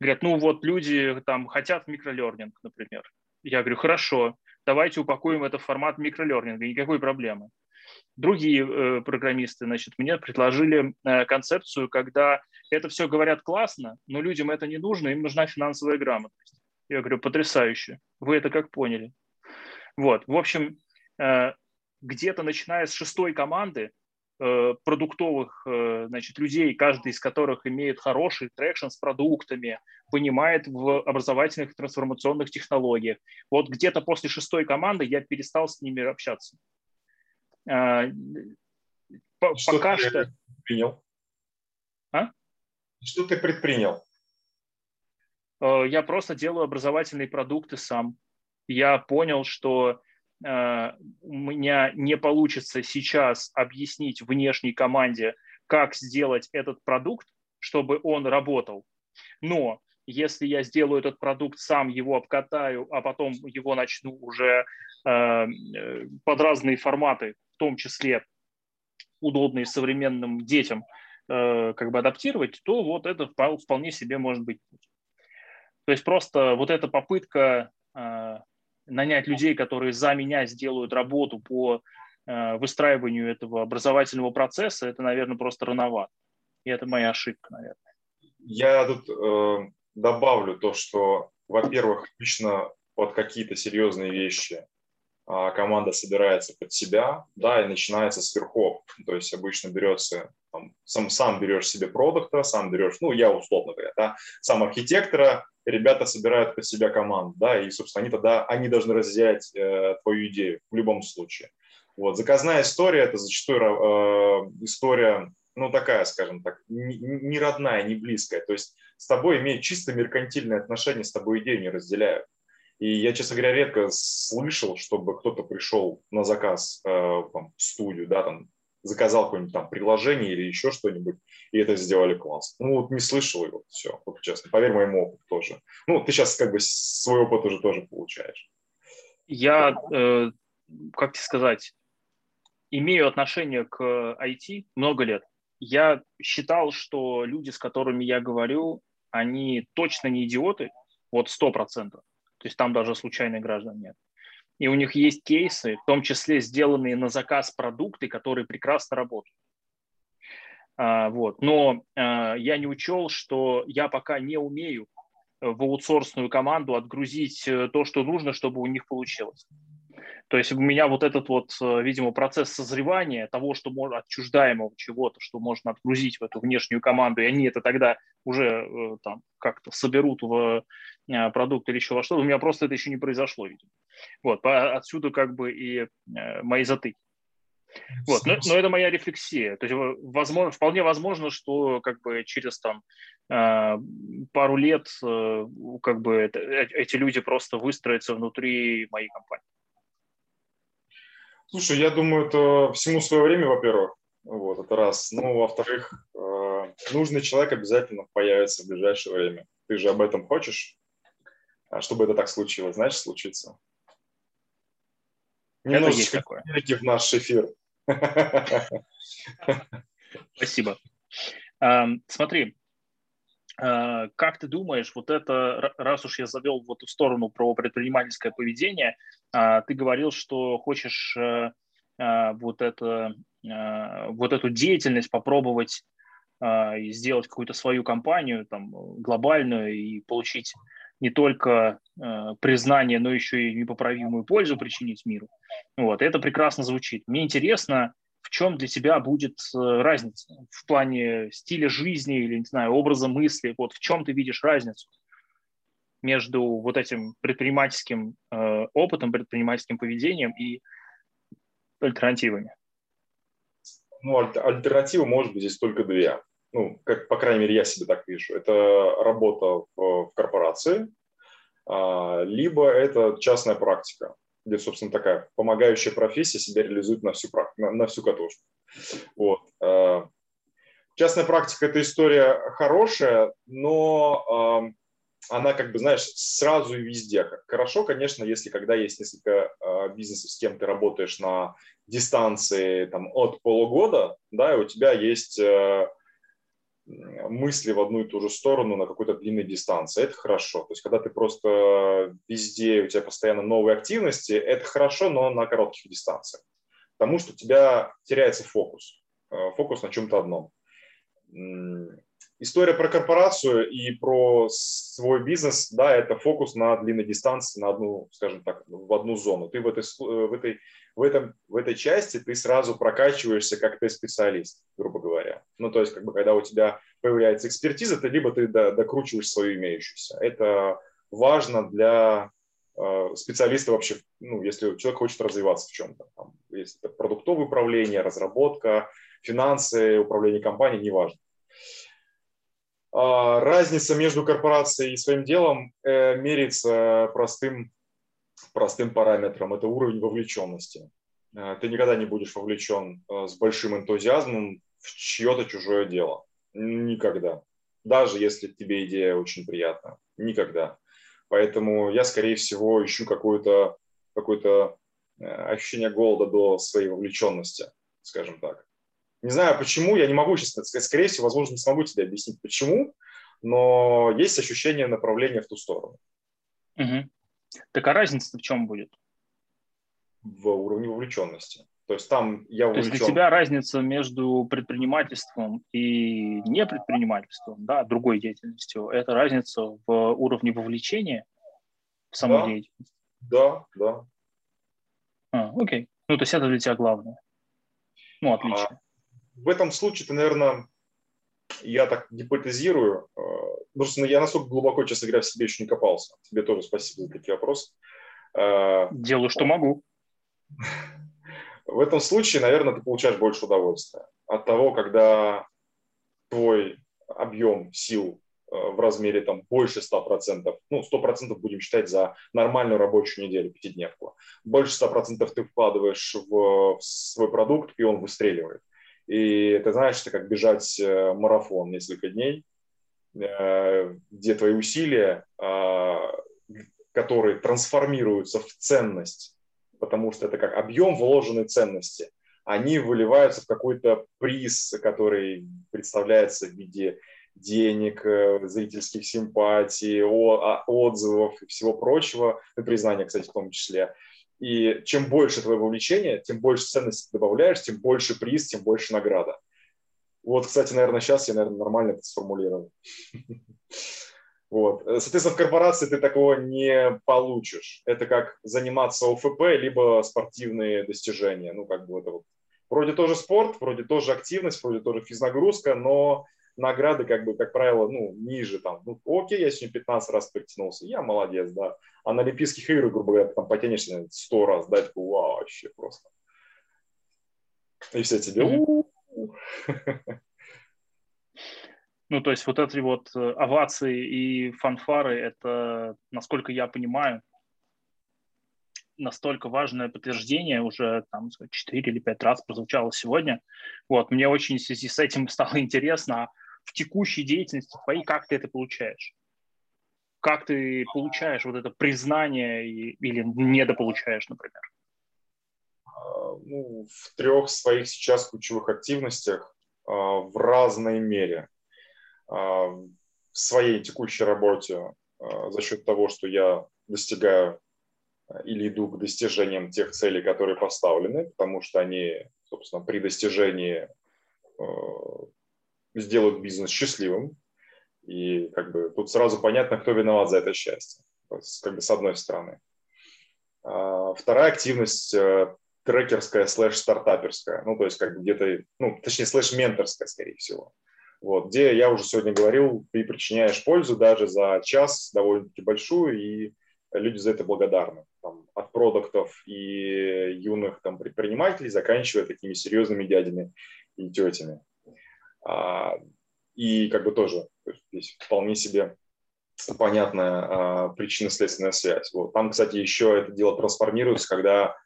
Говорят, ну вот люди там хотят микролернинг, например. Я говорю, хорошо, давайте упакуем это в формат микролернинга, никакой проблемы. Другие э, программисты, значит, мне предложили э, концепцию, когда это все говорят классно, но людям это не нужно, им нужна финансовая грамотность. Я говорю, потрясающе. Вы это как поняли? Вот, в общем, э, где-то начиная с шестой команды продуктовых значит, людей, каждый из которых имеет хороший traction с продуктами, понимает в образовательных трансформационных технологиях. Вот где-то после шестой команды я перестал с ними общаться. Что Пока ты что... Предпринял? А? Что ты предпринял? Я просто делаю образовательные продукты сам я понял, что э, у меня не получится сейчас объяснить внешней команде, как сделать этот продукт, чтобы он работал. Но если я сделаю этот продукт сам, его обкатаю, а потом его начну уже э, э под разные форматы, в том числе удобные современным детям, э, как бы адаптировать, то вот это вполне себе может быть. То есть просто вот эта попытка э, нанять людей, которые за меня сделают работу по э, выстраиванию этого образовательного процесса, это, наверное, просто рановато. И это моя ошибка, наверное. Я тут э, добавлю то, что, во-первых, лично под какие-то серьезные вещи а команда собирается под себя, да, и начинается с верхов. То есть обычно берется, там, сам, сам берешь себе продукта, сам берешь, ну, я условно говоря, да, сам архитектора, ребята собирают под себя команду, да, и, собственно, они тогда, они должны разделять э, твою идею в любом случае. Вот, заказная история – это зачастую э, история, ну, такая, скажем так, не, не родная, не близкая. То есть с тобой имеют чисто меркантильные отношения, с тобой идею не разделяют. И я, честно говоря, редко слышал, чтобы кто-то пришел на заказ э, там, в студию, да, там, заказал какое-нибудь там приложение или еще что-нибудь, и это сделали класс. Ну, вот не слышал его, все, вот честно. Поверь моему опыту тоже. Ну, ты сейчас как бы свой опыт уже тоже получаешь. Я, э, как тебе сказать, имею отношение к IT много лет. Я считал, что люди, с которыми я говорю, они точно не идиоты, вот сто процентов. То есть там даже случайных граждан нет. И у них есть кейсы, в том числе сделанные на заказ продукты, которые прекрасно работают. А, вот. Но а, я не учел, что я пока не умею в аутсорсную команду отгрузить э, то, что нужно, чтобы у них получилось. То есть у меня вот этот вот, э, видимо, процесс созревания того, что можно отчуждаемого чего-то, что можно отгрузить в эту внешнюю команду, и они это тогда уже э, там как-то соберут в продукт или еще во что, у меня просто это еще не произошло, видимо. Вот, отсюда как бы и мои затыки. Вот, но, но это моя рефлексия. То есть, возможно, вполне возможно, что как бы через там пару лет э, как бы э, эти люди просто выстроятся внутри моей компании. Слушай, я думаю, это всему свое время, во-первых. Вот, это раз. Ну, во-вторых, э, нужный человек обязательно появится в ближайшее время. Ты же об этом хочешь? А чтобы это так случилось, значит, случится. Немножечко в наш эфир. Спасибо. Смотри, как ты думаешь, вот это, раз уж я завел в эту сторону про предпринимательское поведение, а, ты говорил, что хочешь э, а, вот, это, вот эту деятельность попробовать и сделать какую-то свою компанию там, глобальную и получить не только э, признание, но еще и непоправимую пользу причинить миру. Вот, это прекрасно звучит. Мне интересно, в чем для тебя будет э, разница? В плане стиля жизни или, не знаю, образа мысли, вот в чем ты видишь разницу между вот этим предпринимательским э, опытом, предпринимательским поведением и альтернативами? Ну, аль- альтернатива может быть здесь только две. Ну, как, по крайней мере, я себе так вижу, это работа в, в корпорации, а, либо это частная практика, где, собственно, такая помогающая профессия себя реализует на всю, на, на всю катушку. Вот. А, частная практика – это история хорошая, но она как бы, знаешь, сразу и везде. Хорошо, конечно, если когда есть несколько э, бизнесов, с кем ты работаешь на дистанции там, от полугода, да, и у тебя есть э, мысли в одну и ту же сторону на какой-то длинной дистанции. Это хорошо. То есть, когда ты просто везде, у тебя постоянно новые активности, это хорошо, но на коротких дистанциях. Потому что у тебя теряется фокус. Э, фокус на чем-то одном история про корпорацию и про свой бизнес, да, это фокус на длинной дистанции, на одну, скажем так, в одну зону. Ты в этой, в этой, в этом, в этой части ты сразу прокачиваешься как ты специалист, грубо говоря. Ну, то есть, как бы, когда у тебя появляется экспертиза, ты либо ты докручиваешь свою имеющуюся. Это важно для э, специалиста вообще, ну, если человек хочет развиваться в чем-то. Там, если это продуктовое управление, разработка, финансы, управление компанией, неважно. А, разница между корпорацией и своим делом э, меряется простым, простым параметром. Это уровень вовлеченности. Э, ты никогда не будешь вовлечен э, с большим энтузиазмом в чье-то чужое дело. Никогда. Даже если тебе идея очень приятна. Никогда. Поэтому я, скорее всего, ищу какое-то какое ощущение голода до своей вовлеченности, скажем так. Не знаю почему, я не могу сейчас сказать, скорее всего, возможно, не смогу тебе объяснить почему, но есть ощущение направления в ту сторону. Угу. Так а разница в чем будет? В уровне вовлеченности. То есть там я вовлечен... То есть для тебя разница между предпринимательством и непредпринимательством, да, другой деятельностью, это разница в уровне вовлечения в саму да. деятельность? Да, да. А, окей. Ну, то есть это для тебя главное. Ну, а отлично. А, в этом случае ты, наверное, я так гипотезирую, э, просто я настолько глубоко, честно говоря, в себе еще не копался. Тебе тоже спасибо за такие вопросы. Э, Делаю, что могу. В этом случае, наверное, ты получаешь больше удовольствия от того, когда твой объем сил э, в размере там больше 100%, ну, 100% будем считать за нормальную рабочую неделю, пятидневку. Больше 100% ты вкладываешь в свой продукт, и он выстреливает. И ты знаешь, это как бежать э, марафон несколько дней, где твои усилия, а, которые трансформируются в ценность, потому что это как объем вложенной ценности, они выливаются в какой-то приз, который представляется в виде денег, э, зрительских симпатий, а, отзывов и всего прочего, и признания, кстати, в том числе. И чем больше твоего вовлечения, тем больше ценности добавляешь, тем больше приз, тем больше награда. Вот, кстати, наверное, сейчас я, наверное, нормально это сформулировал. Вот. Соответственно, в корпорации ты такого не получишь. Это как заниматься ОФП, либо спортивные достижения. Ну, как бы это вот. Вроде тоже спорт, вроде тоже активность, вроде тоже физнагрузка, но награды, как бы, как правило, ну, ниже там. Ну, окей, я сегодня 15 раз подтянулся, я молодец, да. А на Олимпийских играх, грубо говоря, там потянешься 100 раз, да, такой, вау, вообще просто. И все тебе, Ну, то есть вот эти вот э, овации и фанфары, это, насколько я понимаю, настолько важное подтверждение уже там 4 или 5 раз прозвучало сегодня. Вот, мне очень в связи с этим стало интересно, в текущей деятельности твоей, как ты это получаешь? Как ты получаешь вот это признание или недополучаешь, например? А, ну, в трех своих сейчас ключевых активностях а, в разной мере. А, в своей текущей работе за счет того, что я достигаю или иду к достижениям тех целей, которые поставлены, потому что они, собственно, при достижении сделают бизнес счастливым. И как бы тут сразу понятно, кто виноват за это счастье. Как бы с одной стороны. Вторая активность э, трекерская слэш стартаперская. Ну, то есть как бы где-то, ну, точнее, слэш менторская, скорее всего. Вот, где я уже сегодня говорил, ты причиняешь пользу даже за час довольно-таки большую, и люди за это благодарны. Там, от продуктов и юных там, предпринимателей, заканчивая такими серьезными дядями и тетями. А, и как бы тоже здесь вполне себе понятная а, причинно-следственная связь. Вот. Там, кстати, еще это дело трансформируется, когда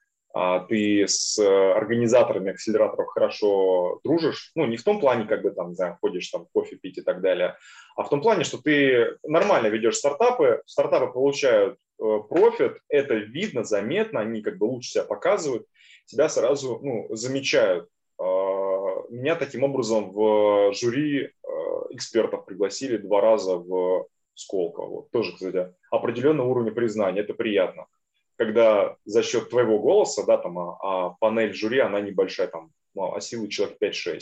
ты с организаторами акселераторов хорошо дружишь, ну, не в том плане, как бы там, не знаю, ходишь там кофе пить и так далее, а в том плане, что ты нормально ведешь стартапы, стартапы получают э, профит, это видно, заметно, они как бы лучше себя показывают, тебя сразу ну, замечают. А, меня таким образом в жюри э, экспертов пригласили два раза в Сколково. Вот. Тоже, кстати, определенного уровня признания, это приятно когда за счет твоего голоса, да, там, а, а панель жюри, она небольшая, там, ну, а силы человек 5-6,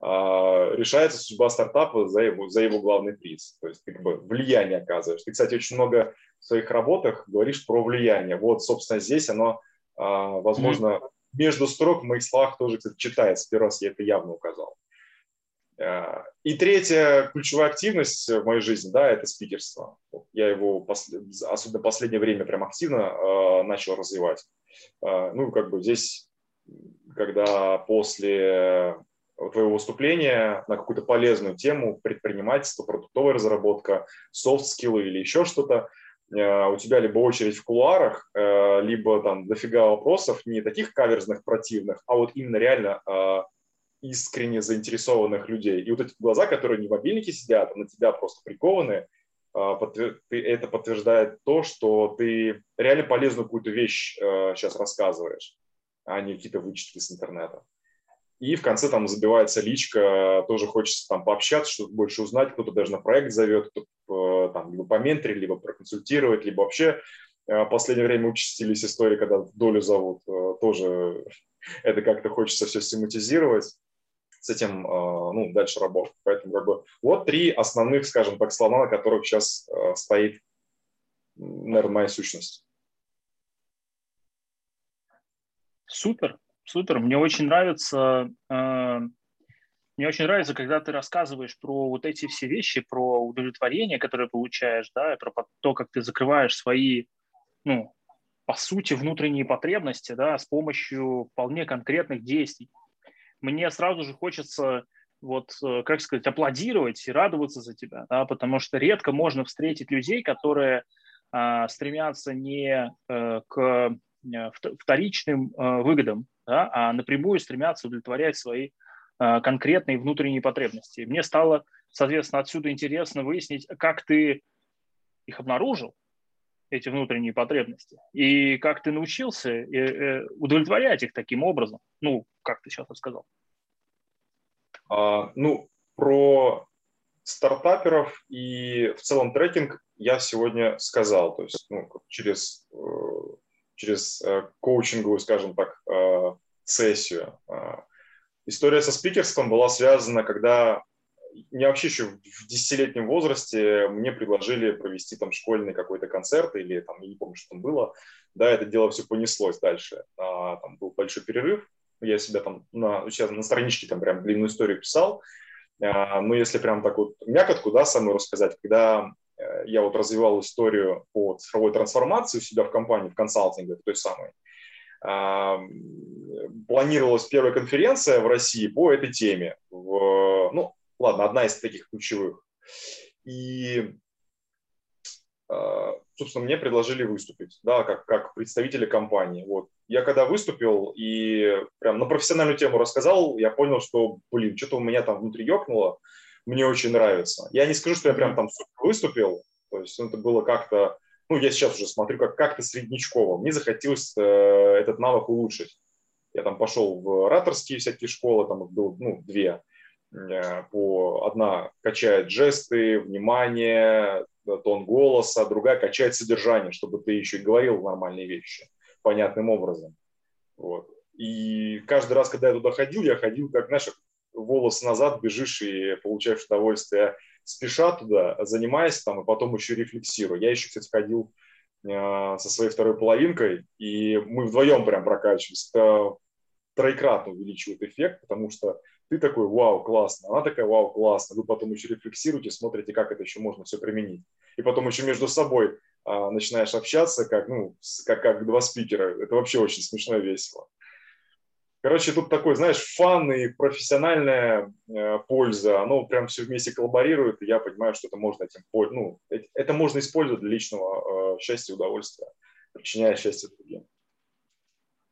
а, решается судьба стартапа за его, за его главный приз. То есть ты как бы влияние оказываешь. Ты, кстати, очень много в своих работах говоришь про влияние. Вот, собственно, здесь оно, а, возможно, mm-hmm. между строк в моих словах тоже, кстати, читается. Первый раз я это явно указал. Э, и третья ключевая активность в моей жизни, да, это спикерство. Я его, особенно в последнее время, прям активно э, начал развивать. Э, ну, как бы здесь, когда после твоего выступления на какую-то полезную тему, предпринимательство, продуктовая разработка, софт-скиллы или еще что-то, у тебя либо очередь в кулуарах, либо там дофига вопросов, не таких каверзных, противных, а вот именно реально искренне заинтересованных людей. И вот эти глаза, которые не в мобильнике сидят, а на тебя просто прикованы, а, это подтверждает то, что ты реально полезную какую-то вещь сейчас а, рассказываешь, а не какие-то вычетки с интернета. И в конце там забивается личка, тоже хочется там пообщаться, что-то больше узнать, кто-то даже на проект зовет, кто там либо поменторить, либо проконсультировать, либо вообще в последнее время участились истории, когда в долю зовут, тоже это как-то хочется все систематизировать с этим а, ну, дальше работать. Поэтому как бы, вот три основных, скажем так, слона, на которых сейчас а, стоит, наверное, моя сущность. Супер, супер. Мне очень нравится, э, мне очень нравится, когда ты рассказываешь про вот эти все вещи, про удовлетворение, которое получаешь, да, и про то, как ты закрываешь свои, ну, по сути, внутренние потребности, да, с помощью вполне конкретных действий мне сразу же хочется вот, э, как сказать, аплодировать и радоваться за тебя, да, потому что редко можно встретить людей, которые а, стремятся не а, к э, вторичным а, выгодам, да, а напрямую стремятся удовлетворять свои а, конкретные внутренние потребности. Мне стало, соответственно, отсюда интересно выяснить, как ты их обнаружил, эти внутренние потребности, и как ты научился э, э, удовлетворять их таким образом, ну, как ты сейчас рассказал. А, ну, про стартаперов и в целом трекинг я сегодня сказал, то есть ну, через, э, через коучинговую, скажем так, сессию. А, история со спикерством была связана, когда не вообще еще в десятилетнем возрасте мне предложили провести там школьный какой-то концерт или там, я не помню, что там было. Да, это дело все понеслось дальше. А, там был большой перерыв, я себя там на, сейчас на страничке там прям длинную историю писал. А, но если прям так вот мякотку, да, самую рассказать, когда э, я вот развивал историю по цифровой трансформации у себя в компании, в консалтинге, той самой, а, планировалась первая конференция в России по этой теме. В, ну, ладно, одна из таких ключевых. И, а, собственно, мне предложили выступить, да, как, как представители компании. Вот. Я когда выступил и прям на профессиональную тему рассказал, я понял, что, блин, что-то у меня там внутри ёкнуло, мне очень нравится. Я не скажу, что я прям там выступил, то есть это было как-то, ну, я сейчас уже смотрю, как как-то среднечково. Мне захотелось э, этот навык улучшить. Я там пошел в ораторские всякие школы, там их было, ну, две. Э, по, одна качает жесты, внимание, тон голоса, другая качает содержание, чтобы ты еще и говорил нормальные вещи понятным образом. Вот. И каждый раз, когда я туда ходил, я ходил как, знаешь, волос назад, бежишь и получаешь удовольствие, спеша туда, занимаясь там, и потом еще рефлексируя. Я еще, кстати, ходил э, со своей второй половинкой, и мы вдвоем прям прокачивались. Это троекратно увеличивает эффект, потому что ты такой, вау, классно, она такая, вау, классно. Вы потом еще рефлексируете, смотрите, как это еще можно все применить. И потом еще между собой а, начинаешь общаться, как, ну, как, как два спикера. Это вообще очень смешно и весело. Короче, тут такой, знаешь, фан и профессиональная э, польза, оно прям все вместе коллаборирует, и я понимаю, что это можно этим, ну, это можно использовать для личного э, счастья и удовольствия, причиняя счастье другим.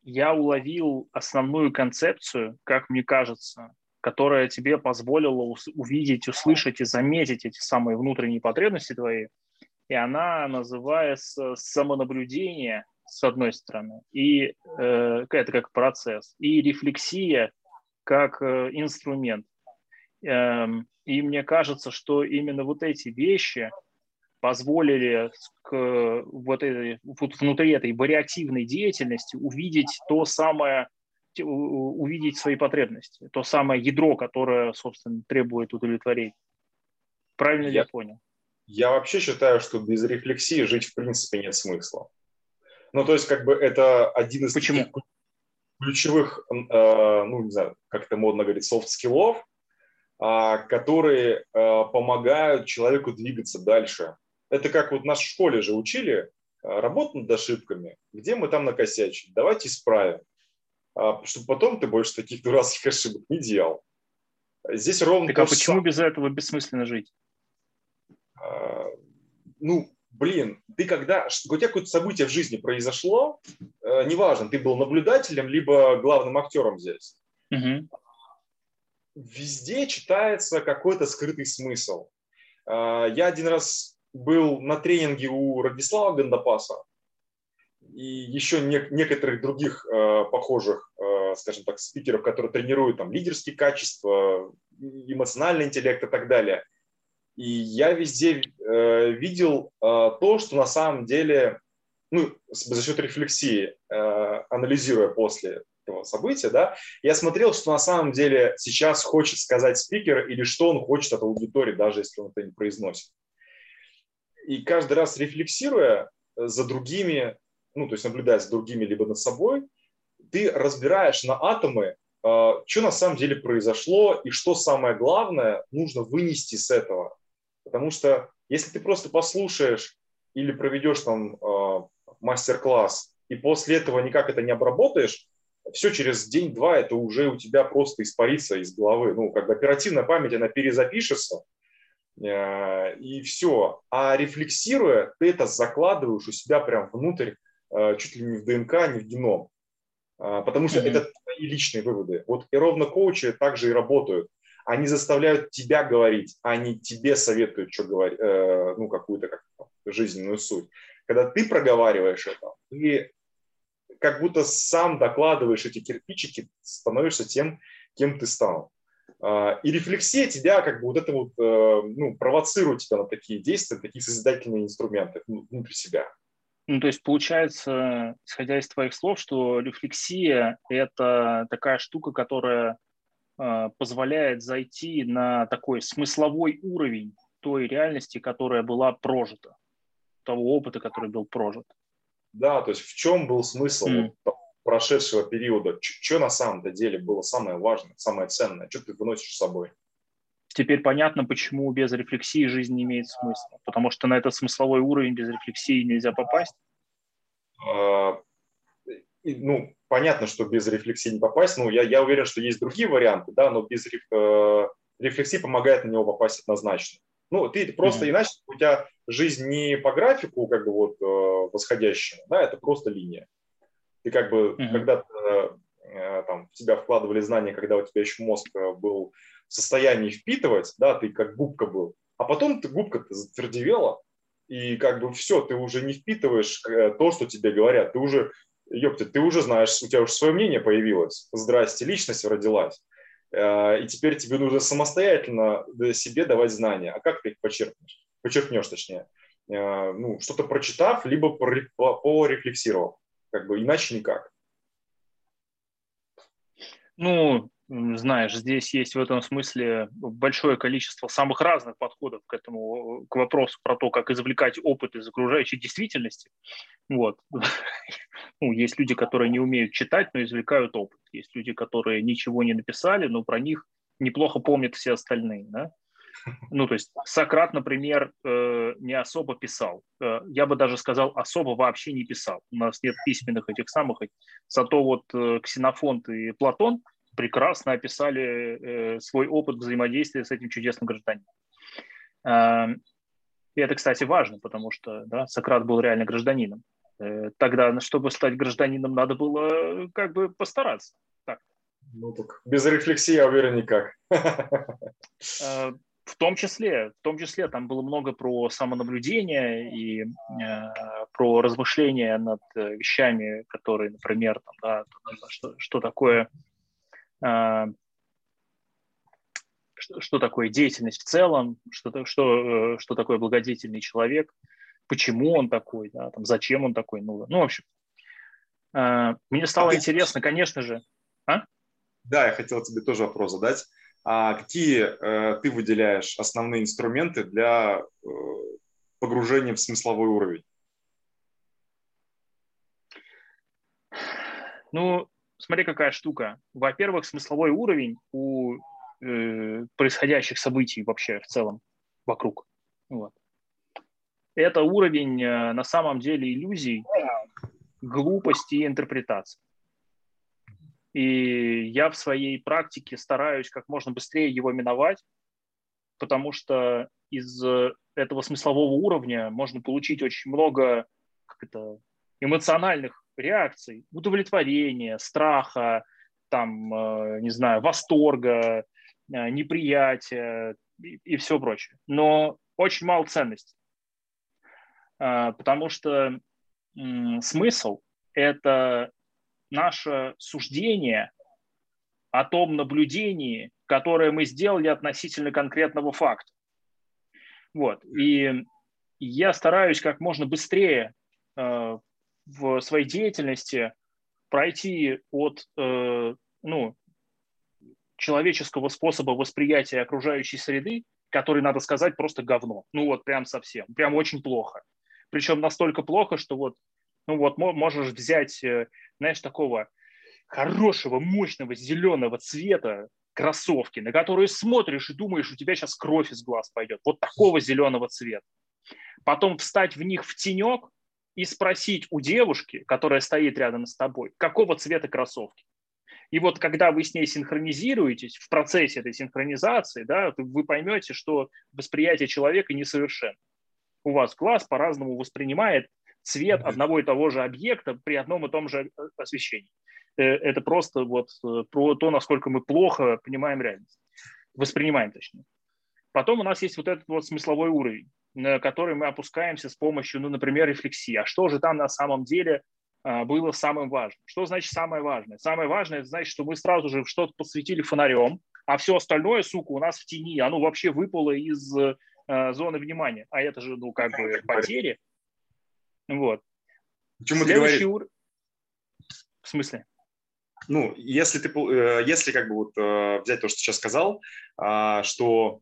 я уловил основную концепцию, как мне кажется, которая тебе позволила увидеть, услышать и заметить эти самые внутренние потребности твои. И она называется самонаблюдение, с одной стороны, и э, это как процесс, и рефлексия как э, инструмент. Эм, и мне кажется, что именно вот эти вещи позволили к вот, этой, вот внутри этой вариативной деятельности увидеть то самое, увидеть свои потребности, то самое ядро, которое, собственно, требует удовлетворения. Правильно я, ли я понял? Я вообще считаю, что без рефлексии жить в принципе нет смысла. Ну, то есть, как бы это один из Почему? ключевых, э, ну, не знаю, как это модно говорить, soft skill ов, э, которые э, помогают человеку двигаться дальше. Это как вот нас в школе же учили э, работать над ошибками, где мы там накосячили, давайте исправим, чтобы потом ты больше таких дурацких ошибок не делал. Здесь ровно так а почему сам... без этого бессмысленно жить? Э, ну, блин, ты когда, у тебя какое-то событие в жизни произошло, э, неважно, ты был наблюдателем, либо главным актером здесь, угу. везде читается какой-то скрытый смысл. Э, я один раз был на тренинге у Радислава Гандапаса и еще не, некоторых других э, похожих, э, скажем так, спикеров, которые тренируют там лидерские качества, эмоциональный интеллект и так далее – и я везде э, видел э, то, что на самом деле, ну, за счет рефлексии, э, анализируя после этого события, да, я смотрел, что на самом деле сейчас хочет сказать спикер или что он хочет от аудитории, даже если он это не произносит. И каждый раз рефлексируя за другими, ну, то есть наблюдая за другими либо над собой, ты разбираешь на атомы, э, что на самом деле произошло и что самое главное нужно вынести с этого. Потому что если ты просто послушаешь или проведешь там э, мастер-класс, и после этого никак это не обработаешь, все через день-два это уже у тебя просто испарится из головы. Ну, как бы оперативная память, она перезапишется, э, и все. А рефлексируя, ты это закладываешь у себя прям внутрь, чуть ли не в ДНК, не в геном. Э, потому что mm-hmm. это твои личные выводы. Вот и ровно коучи также и работают они заставляют тебя говорить, а не тебе советуют, что говорить, э, ну, какую-то как, жизненную суть. Когда ты проговариваешь это, ты как будто сам докладываешь эти кирпичики, становишься тем, кем ты стал. Э, и рефлексия тебя как бы вот это вот, э, ну, провоцирует тебя на такие действия, такие созидательные инструменты внутри себя. Ну, то есть получается, исходя из твоих слов, что рефлексия – это такая штука, которая а, позволяет зайти на такой смысловой уровень той реальности, которая была прожита, того опыта, который был прожит. Да, то есть в чем был смысл mm. вот прошедшего периода? Что на самом-то деле было самое важное, самое ценное? Что ты выносишь с собой? Теперь понятно, почему без рефлексии жизнь не имеет смысла. Потому что на этот смысловой уровень без рефлексии нельзя попасть. А, ну, понятно, что без рефлексии не попасть, но я, я уверен, что есть другие варианты, да, но без э, рефлексии помогает на него попасть однозначно. Ну, ты просто mm-hmm. иначе, у тебя жизнь не по графику, как бы вот э, восходящему, да, это просто линия. Ты как бы, mm-hmm. когда э, там, в тебя вкладывали знания, когда у тебя еще мозг э, был состоянии впитывать, да, ты как губка был, а потом ты губка-то затвердевела, и как бы все, ты уже не впитываешь э, то, что тебе говорят, ты уже ёпта, ты уже знаешь, у тебя уже свое мнение появилось, здрасте, личность родилась, э, и теперь тебе нужно самостоятельно себе давать знания. А как ты их почерпнешь? Почерпнешь, точнее. Э, ну, что-то прочитав, либо порефлексировав. Как бы иначе никак. Ну, знаешь, здесь есть в этом смысле большое количество самых разных подходов к этому, к вопросу про то, как извлекать опыт из окружающей действительности. Вот. Ну, есть люди, которые не умеют читать, но извлекают опыт. Есть люди, которые ничего не написали, но про них неплохо помнят все остальные. Да? Ну, то есть Сократ, например, э, не особо писал. Э, я бы даже сказал, особо вообще не писал. У нас нет письменных этих самых. Зато вот э, Ксенофонт и Платон – прекрасно описали э, свой опыт взаимодействия с этим чудесным гражданином. Э, и это, кстати, важно, потому что да, Сократ был реально гражданином. Э, тогда, чтобы стать гражданином, надо было э, как бы постараться. Так. Ну, так без рефлексии, я уверен, никак. Э, в том числе, в том числе там было много про самонаблюдение и э, про размышления над вещами, которые, например, там, да, что, что такое э, что, что такое деятельность в целом, что, что, что такое благодетельный человек, почему он такой, да, там, зачем он такой, ну, ну в общем. Э, мне стало а интересно, ты... конечно же. А? Да, я хотел тебе тоже вопрос задать. А какие э, ты выделяешь основные инструменты для э, погружения в смысловой уровень? Ну, смотри, какая штука. Во-первых, смысловой уровень у э, происходящих событий вообще в целом вокруг. Вот это уровень э, на самом деле иллюзий, глупости и интерпретации. И я в своей практике стараюсь как можно быстрее его миновать, потому что из этого смыслового уровня можно получить очень много как это, эмоциональных реакций, удовлетворения, страха, там, э, не знаю, восторга, э, неприятия и, и все прочее. Но очень мало ценностей. А, потому что смысл – это наше суждение о том наблюдении, которое мы сделали относительно конкретного факта. Вот. И я стараюсь как можно быстрее э, в своей деятельности пройти от э, ну, человеческого способа восприятия окружающей среды, который, надо сказать, просто говно. Ну вот прям совсем, прям очень плохо причем настолько плохо, что вот, ну вот можешь взять, э, знаешь, такого хорошего, мощного зеленого цвета кроссовки, на которые смотришь и думаешь, у тебя сейчас кровь из глаз пойдет. Вот такого зеленого цвета. Потом встать в них в тенек и спросить у девушки, которая стоит рядом с тобой, какого цвета кроссовки. И вот когда вы с ней синхронизируетесь, в процессе этой синхронизации, да, вы поймете, что восприятие человека несовершенно у вас глаз по-разному воспринимает цвет одного и того же объекта при одном и том же э, освещении. Э, это просто вот э, про то, насколько мы плохо понимаем реальность. Воспринимаем, точнее. Потом у нас есть вот этот вот смысловой уровень, на который мы опускаемся с помощью, ну, например, рефлексии. А что же там на самом деле а, было самым важным? Что значит самое важное? Самое важное – это значит, что мы сразу же что-то подсветили фонарем, а все остальное, сука, у нас в тени. Оно вообще выпало из э, зоны внимания, а это же, ну, как бы потери. Вот. Почему Следующий ты говоришь? Ур... В смысле? Ну, если ты, э, если как бы вот э, взять то, что сейчас сказал, а, что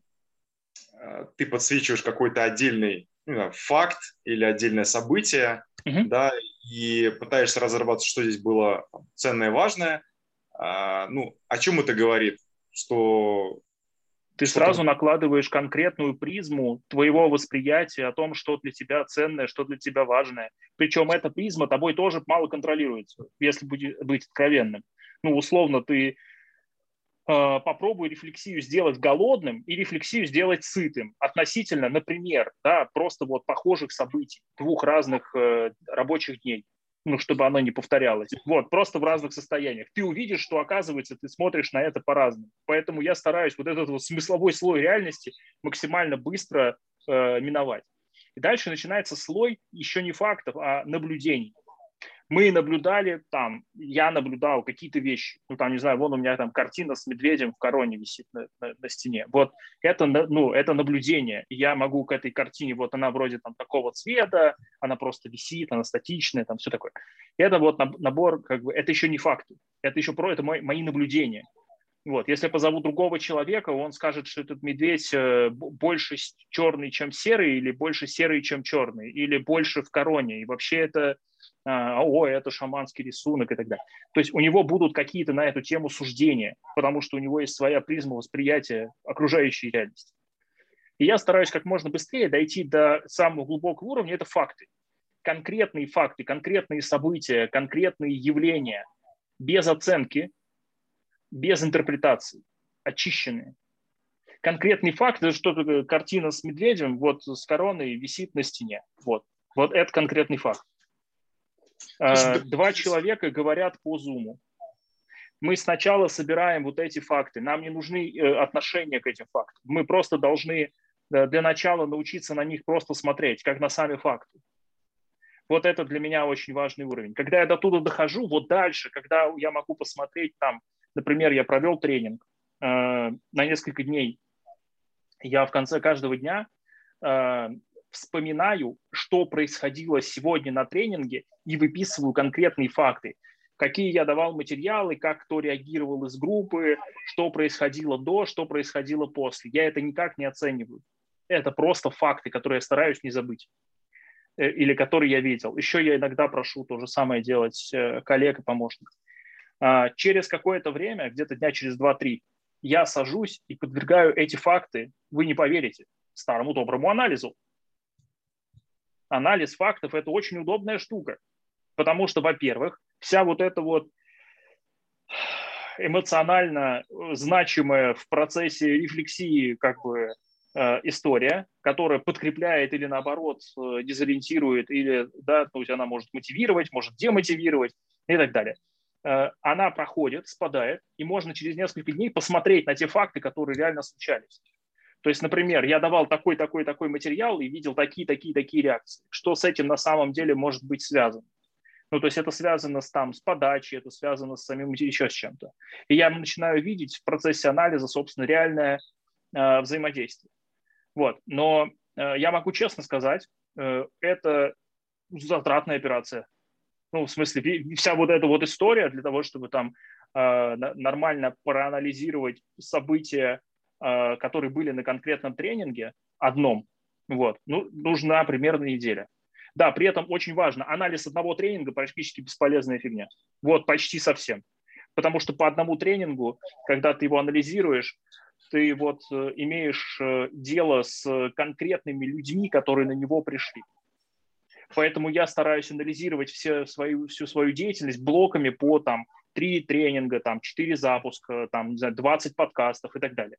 ты подсвечиваешь какой-то отдельный ну, факт или отдельное событие, uh да, и пытаешься разработать, что здесь было ценное, важное, а, ну, о чем это говорит? Что ты сразу накладываешь конкретную призму твоего восприятия о том, что для тебя ценное, что для тебя важное. Причем эта призма тобой тоже мало контролируется, если быть, быть откровенным. Ну, условно, ты э, попробуй рефлексию сделать голодным и рефлексию сделать сытым относительно, например, да, просто вот похожих событий, двух разных э, рабочих дней ну, чтобы оно не повторялось. Вот, просто в разных состояниях. Ты увидишь, что, оказывается, ты смотришь на это по-разному. Поэтому я стараюсь вот этот вот смысловой слой реальности максимально быстро э, миновать. И дальше начинается слой еще не фактов, а наблюдений мы наблюдали там, я наблюдал какие-то вещи, ну там, не знаю, вон у меня там картина с медведем в короне висит на, на, на стене. Вот это, ну, это наблюдение. я могу к этой картине, вот она вроде там такого цвета, она просто висит, она статичная, там все такое. Это вот набор, как бы, это еще не факты, это еще про, это мои, мои наблюдения. Вот. Если я позову другого человека, он скажет, что этот медведь э, больше черный, чем серый, или больше серый, чем черный, или больше в короне. И вообще это о, это шаманский рисунок и так далее. То есть у него будут какие-то на эту тему суждения, потому что у него есть своя призма восприятия окружающей реальности. И я стараюсь как можно быстрее дойти до самого глубокого уровня, это факты. Конкретные факты, конкретные события, конкретные явления, без оценки, без интерпретации, очищенные. Конкретный факт, это что картина с медведем, вот с короной висит на стене. Вот. Вот это конкретный факт. Э, два человека говорят по Zoom. Мы сначала собираем вот эти факты. Нам не нужны э, отношения к этим фактам. Мы просто должны для начала научиться на них просто смотреть, как на сами факты. Вот это для меня очень важный уровень. Когда я до туда дохожу, вот дальше, когда я могу посмотреть там, например, я провел тренинг э, на несколько дней, я в конце каждого дня э, вспоминаю, что происходило сегодня на тренинге и выписываю конкретные факты. Какие я давал материалы, как кто реагировал из группы, что происходило до, что происходило после. Я это никак не оцениваю. Это просто факты, которые я стараюсь не забыть. Э, или который я видел. Еще я иногда прошу то же самое делать э, коллег и помощников. А, через какое-то время, где-то дня через 2-3, я сажусь и подвергаю эти факты, вы не поверите, старому доброму анализу. Анализ фактов – это очень удобная штука, потому что, во-первых, вся вот эта вот эмоционально значимая в процессе рефлексии как бы Э, история, которая подкрепляет или наоборот э, дезориентирует, или да, то есть она может мотивировать, может демотивировать и так далее. Э, она проходит, спадает, и можно через несколько дней посмотреть на те факты, которые реально случались. То есть, например, я давал такой, такой, такой материал и видел такие, такие, такие реакции. Что с этим на самом деле может быть связано? Ну, то есть это связано с, там, с подачей, это связано с самим еще с чем-то. И я начинаю видеть в процессе анализа, собственно, реальное э, взаимодействие. Вот. Но э, я могу честно сказать, э, это затратная операция. Ну, в смысле, вся вот эта вот история для того, чтобы там э, нормально проанализировать события, которые были на конкретном тренинге, одном, вот, ну, нужна примерно неделя. Да, при этом очень важно, анализ одного тренинга практически бесполезная фигня. Вот, почти совсем. Потому что по одному тренингу, когда ты его анализируешь, ты вот э, имеешь э, дело с конкретными людьми, которые на него пришли. Поэтому я стараюсь анализировать все свою, всю свою деятельность блоками по там, три тренинга, там, 4 запуска, там, не знаю, 20 подкастов и так далее.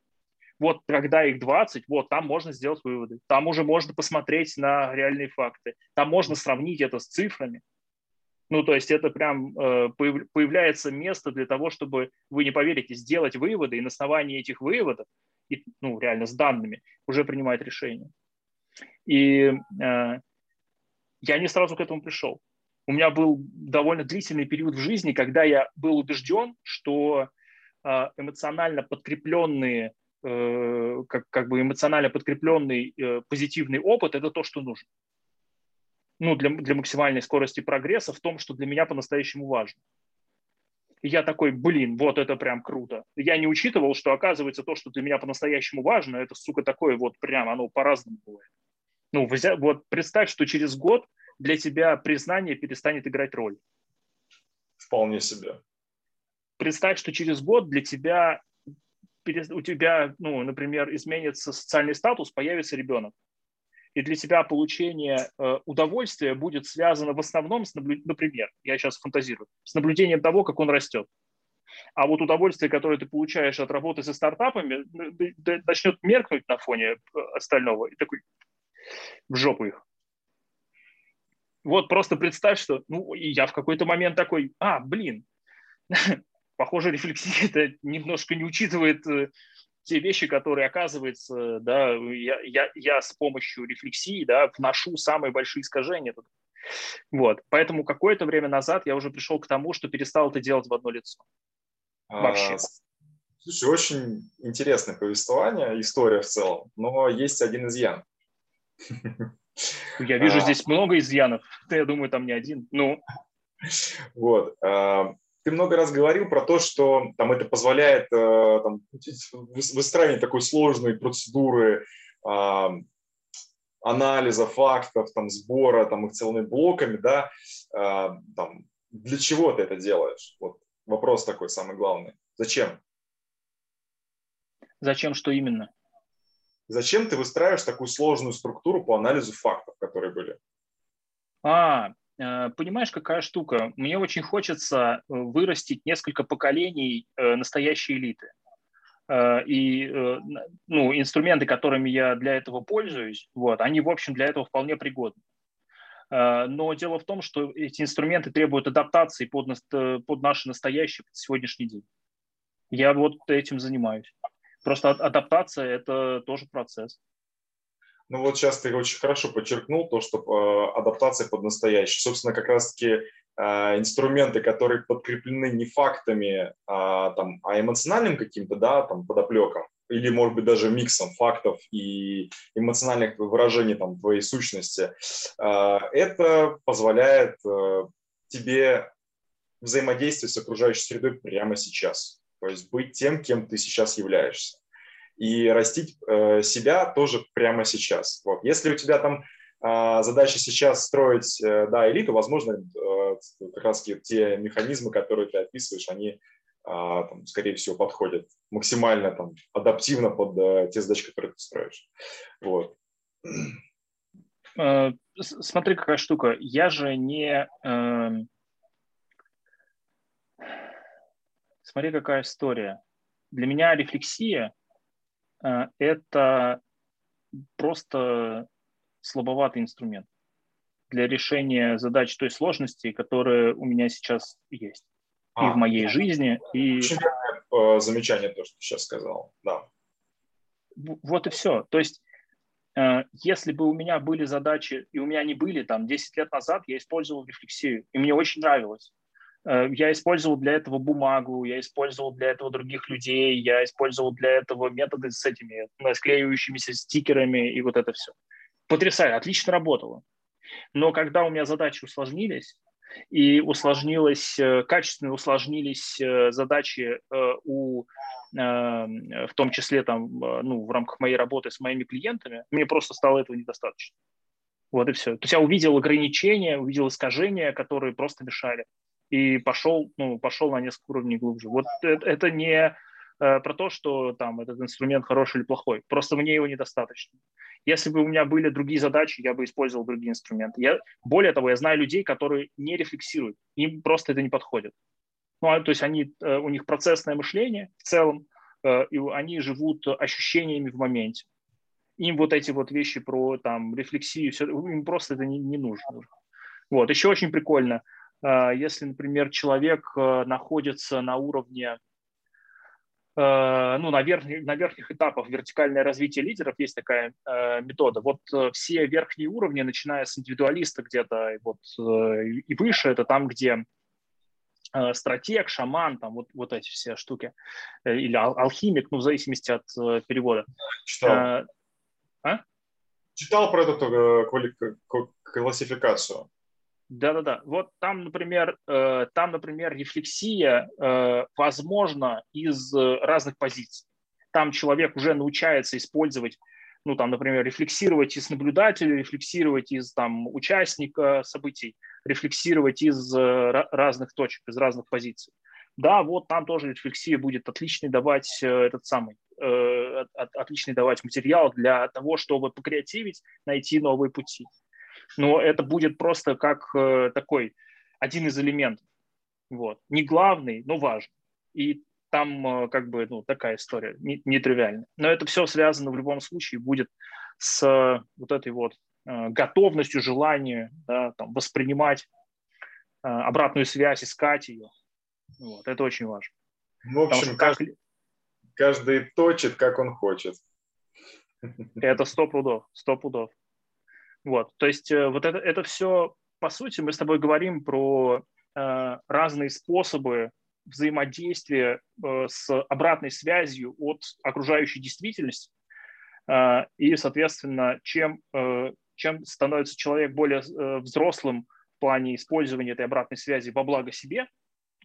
Вот когда их 20, вот там можно сделать выводы. Там уже можно посмотреть на реальные факты. Там можно сравнить это с цифрами. Ну, то есть это прям э, появляется место для того, чтобы, вы не поверите, сделать выводы и на основании этих выводов, и, ну, реально с данными, уже принимать решение. И э, я не сразу к этому пришел. У меня был довольно длительный период в жизни, когда я был убежден, что э, эмоционально подкрепленные, как, как бы эмоционально подкрепленный э, позитивный опыт – это то, что нужно ну, для, для максимальной скорости прогресса в том, что для меня по-настоящему важно. И я такой, блин, вот это прям круто. Я не учитывал, что оказывается то, что для меня по-настоящему важно, это, сука, такое вот прям, оно по-разному бывает. Ну, вот представь, что через год для тебя признание перестанет играть роль. Вполне себе. Представь, что через год для тебя, у тебя, ну, например, изменится социальный статус, появится ребенок и для тебя получение э, удовольствия будет связано в основном с, наблю... например, я сейчас фантазирую, с наблюдением того, как он растет. А вот удовольствие, которое ты получаешь от работы со стартапами, начнет меркнуть на фоне э, остального, и такой в жопу их. Вот просто представь, что ну, и я в какой-то момент такой, а, блин, похоже, рефлексия это немножко не учитывает э, те вещи, которые, оказывается, да, я, я, я с помощью рефлексии да, вношу самые большие искажения туда. Вот. Поэтому какое-то время назад я уже пришел к тому, что перестал это делать в одно лицо. Вообще. А, слушай, очень интересное повествование, история в целом, но есть один изъян. Я вижу а, здесь много изъянов. Я думаю, там не один. Ну. Вот. А, ты много раз говорил про то, что там это позволяет э, там, выстраивать такой сложной процедуры э, анализа фактов, там, сбора там, их целыми блоками, да, э, там, для чего ты это делаешь? Вот вопрос такой самый главный. Зачем? Зачем что именно? Зачем ты выстраиваешь такую сложную структуру по анализу фактов, которые были? А, понимаешь, какая штука? Мне очень хочется э, вырастить несколько поколений э, настоящей элиты. И ну, инструменты, которыми я для этого пользуюсь, вот, они, в общем, для этого вполне пригодны. Но дело в том, что эти инструменты требуют адаптации под, под наши настоящие, под сегодняшний день. Я вот этим занимаюсь. Просто адаптация – это тоже процесс. Ну вот сейчас ты очень хорошо подчеркнул то, что э, адаптация под настоящий. Собственно, как раз-таки э, инструменты, которые подкреплены не фактами, а, там, а эмоциональным каким-то, да, там, подоплеком, или, может быть, даже миксом фактов и эмоциональных выражений там, твоей сущности, э, это позволяет тебе взаимодействовать с окружающей средой прямо сейчас. То есть быть тем, кем ты сейчас являешься и растить э, себя тоже прямо сейчас. Вот. Если у тебя там э, задача сейчас строить э, да, элиту, возможно, э, как раз те механизмы, которые ты описываешь, они э, там, скорее всего, подходят максимально там, адаптивно под э, те задачи, которые ты строишь. Вот. Э, смотри, какая штука. Я же не... Э... Смотри, какая история. Для меня рефлексия это просто слабоватый инструмент для решения задач той сложности, которая у меня сейчас есть а, и в моей да. жизни. И... Очень э, замечание то, что ты сейчас сказал, да. Вот и все. То есть, э, если бы у меня были задачи, и у меня не были, там, 10 лет назад я использовал рефлексию, и мне очень нравилось. Э, я использовал для этого бумагу, я использовал для этого других людей, я использовал для этого методы с этими склеивающимися стикерами и вот это все. Потрясающе, отлично работало. Но когда у меня задачи усложнились, и усложнилось, э, качественно усложнились э, задачи у, в том числе там, ну, в рамках моей работы с моими клиентами, мне просто стало этого недостаточно. Вот и все. То есть я увидел ограничения, увидел искажения, которые просто мешали и пошел, ну, пошел на несколько уровней глубже. Вот это, это не э, про то, что там этот инструмент хороший или плохой. Просто мне его недостаточно. Если бы у меня были другие задачи, я бы использовал другие инструменты. Я, более того, я знаю людей, которые не рефлексируют, им просто это не подходит. Ну, а, то есть они, э, у них процессное мышление в целом, э, и они живут ощущениями в моменте. Им вот эти вот вещи про там рефлексию, все, им просто это не, не нужно. Вот. Еще очень прикольно – если, например, человек э, находится на уровне, э, ну, на, верхних, на верхних этапах вертикальное развитие лидеров, есть такая э, метода. Вот все верхние уровни, начиная с индивидуалиста где-то вот, и выше, это там, где стратег, шаман, там вот, вот эти все штуки, или ал- алхимик, ну, в зависимости от перевода. Читал. А? Читал про эту классификацию. Да-да-да. Вот там, например, э, там, например, рефлексия э, возможна из разных позиций. Там человек уже научается использовать, ну, там, например, рефлексировать из наблюдателя, рефлексировать из там, участника событий, рефлексировать из э, разных точек, из разных позиций. Да, вот там тоже рефлексия будет отличный давать этот самый, отличный давать материал для того, чтобы покреативить, найти новые пути но это будет просто как э, такой один из элементов. Вот. Не главный, но важный. И там э, как бы ну, такая история, нетривиальная. Но это все связано в любом случае будет с э, вот этой вот готовностью, желанием да, там, воспринимать обратную связь, искать ее. Вот, это очень важно. В общем, как... каждый, каждый точит, как он хочет. Это сто пудов, сто пудов. Вот, то есть э, вот это, это все, по сути, мы с тобой говорим про э, разные способы взаимодействия э, с обратной связью от окружающей действительности. Э, и, соответственно, чем, э, чем становится человек более э, взрослым в плане использования этой обратной связи во благо себе,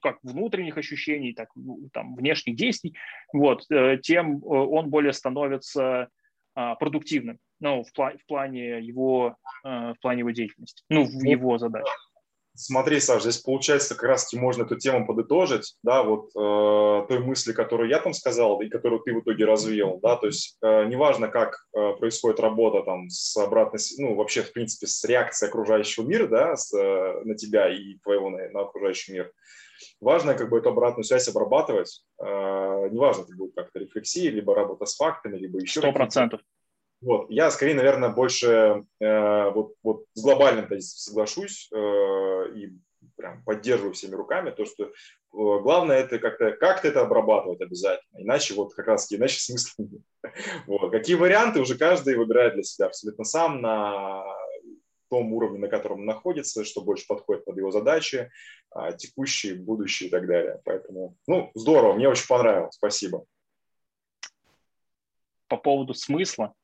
как внутренних ощущений, так ну, там, внешних действий, вот, э, тем э, он более становится продуктивным ну, в, пла- в плане его, э, в плане его деятельности, ну, в его задачах. Смотри, Саш, здесь получается как раз-таки можно эту тему подытожить, да, вот э, той мысли, которую я там сказал и которую ты в итоге развил, да, то есть э, неважно, как э, происходит работа там с обратной, ну, вообще, в принципе, с реакцией окружающего мира, да, с, э, на тебя и твоего на, на окружающий мир, важно как бы эту обратную связь обрабатывать, э, неважно, это будет как-то рефлексия, либо работа с фактами, либо еще... Сто процентов Вот. Я скорее, наверное, больше э, вот, вот с глобальным соглашусь э, и прям поддерживаю всеми руками, то, что э, главное это как-то как это обрабатывать обязательно, иначе вот как раз иначе смысла нет. Вот. Какие варианты уже каждый выбирает для себя абсолютно сам на том уровне, на котором он находится, что больше подходит под его задачи, а, текущие, будущие и так далее. Поэтому, ну, здорово, мне очень понравилось, спасибо. По поводу смысла,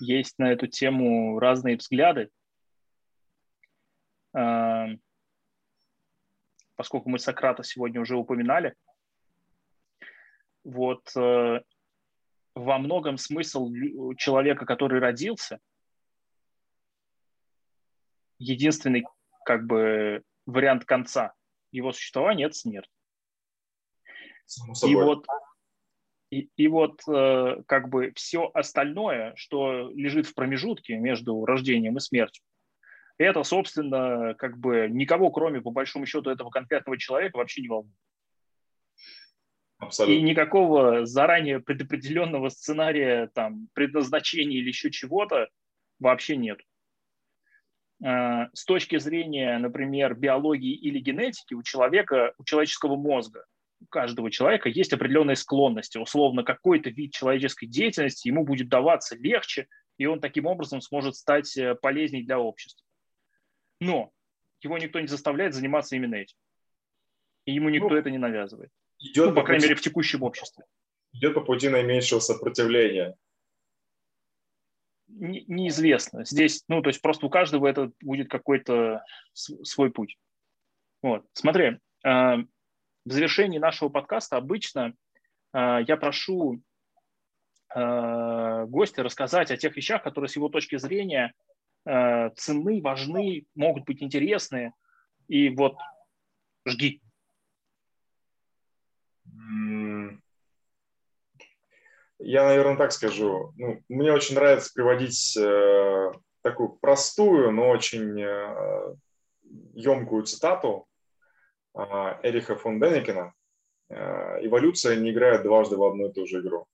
есть на эту тему разные взгляды. А, поскольку мы Сократа сегодня уже упоминали, вот э, во многом смысл человека, который родился, единственный как бы вариант конца его существования – это смерть. И вот, и, и вот э, как бы все остальное, что лежит в промежутке между рождением и смертью, это, собственно, как бы никого, кроме, по большому счету, этого конкретного человека, вообще не волнует. Абсолютно. И никакого заранее предопределенного сценария, там, предназначения или еще чего-то вообще нет. Э, с точки зрения, например, биологии или генетики, у человека, у человеческого мозга, у каждого человека есть определенные склонности. Условно, какой-то вид человеческой деятельности ему будет даваться легче, и он таким образом сможет стать э, полезней для общества. Но его никто не заставляет заниматься именно этим. И ему никто ну, это не навязывает. Идет ну, по, по крайней пути, мере, в текущем обществе. Идет по пути наименьшего сопротивления неизвестно. Здесь, ну, то есть просто у каждого это будет какой-то свой путь. Вот, смотри, а, в завершении нашего подкаста обычно а, я прошу а, гостя рассказать о тех вещах, которые с его точки зрения ценны, важны, могут быть интересны. И вот жги. Я, наверное, так скажу. Ну, мне очень нравится приводить э, такую простую, но очень э, емкую цитату э, Эриха фон Денекена. Э, «Эволюция не играет дважды в одну и ту же игру».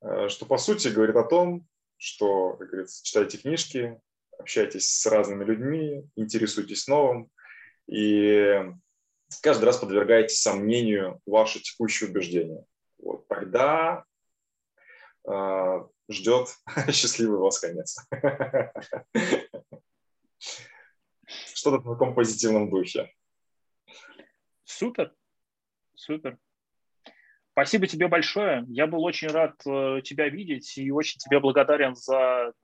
Э, что, по сути, говорит о том, что, как говорится, читайте книжки, общайтесь с разными людьми, интересуйтесь новым, и каждый раз подвергайте сомнению ваши текущие убеждения. Тогда э, ждет счастливый вас конец. Что-то в таком позитивном духе. Супер, супер. Спасибо тебе большое. Я был очень рад э, тебя видеть и очень тебе благодарен за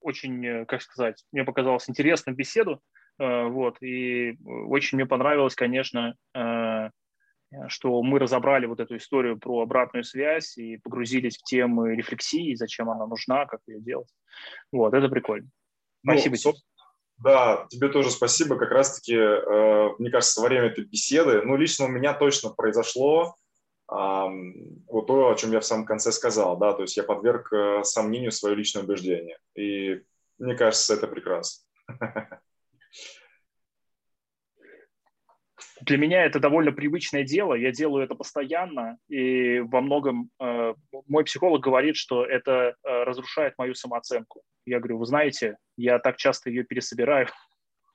очень, э, как сказать, мне показалось интересную беседу. Э, вот, и очень мне понравилось, конечно, что мы разобрали вот эту историю про обратную связь и погрузились в темы рефлексии, зачем она нужна, как ее делать. Вот, это прикольно. Ну, спасибо ну, тебе. Да, тебе тоже спасибо. Как раз-таки, э, мне кажется, во время этой беседы, ну, лично у меня точно произошло э, вот то, о чем я в самом конце сказал, да, то есть я подверг э, сомнению свое личное убеждение. И мне кажется, это прекрасно. Для меня это довольно привычное дело, я делаю это постоянно, и во многом э, мой психолог говорит, что это э, разрушает мою самооценку. Я говорю, вы знаете, я так часто ее пересобираю.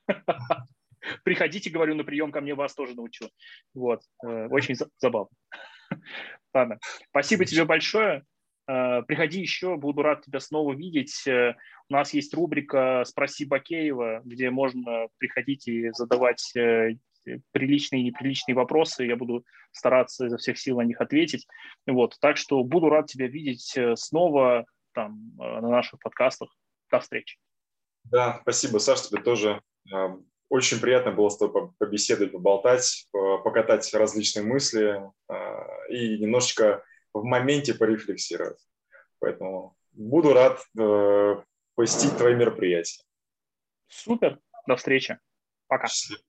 Приходите, говорю, на прием ко мне, вас тоже научу. Вот, э, очень забавно. Ладно, спасибо тебе большое. Э, приходи еще, буду рад тебя снова видеть. Э, у нас есть рубрика «Спроси Бакеева», где можно приходить и задавать приличные и неприличные вопросы, я буду стараться изо всех сил на них ответить. Вот, так что буду рад тебя видеть э, снова там э, на наших подкастах. До встречи. Да, спасибо, Саша, тебе тоже э, очень приятно было с тобой побеседовать, поболтать, покатать различные мысли и немножечко в моменте порефлексировать. Поэтому буду рад посетить твои мероприятия. Супер, до встречи. Пока. Счастливо.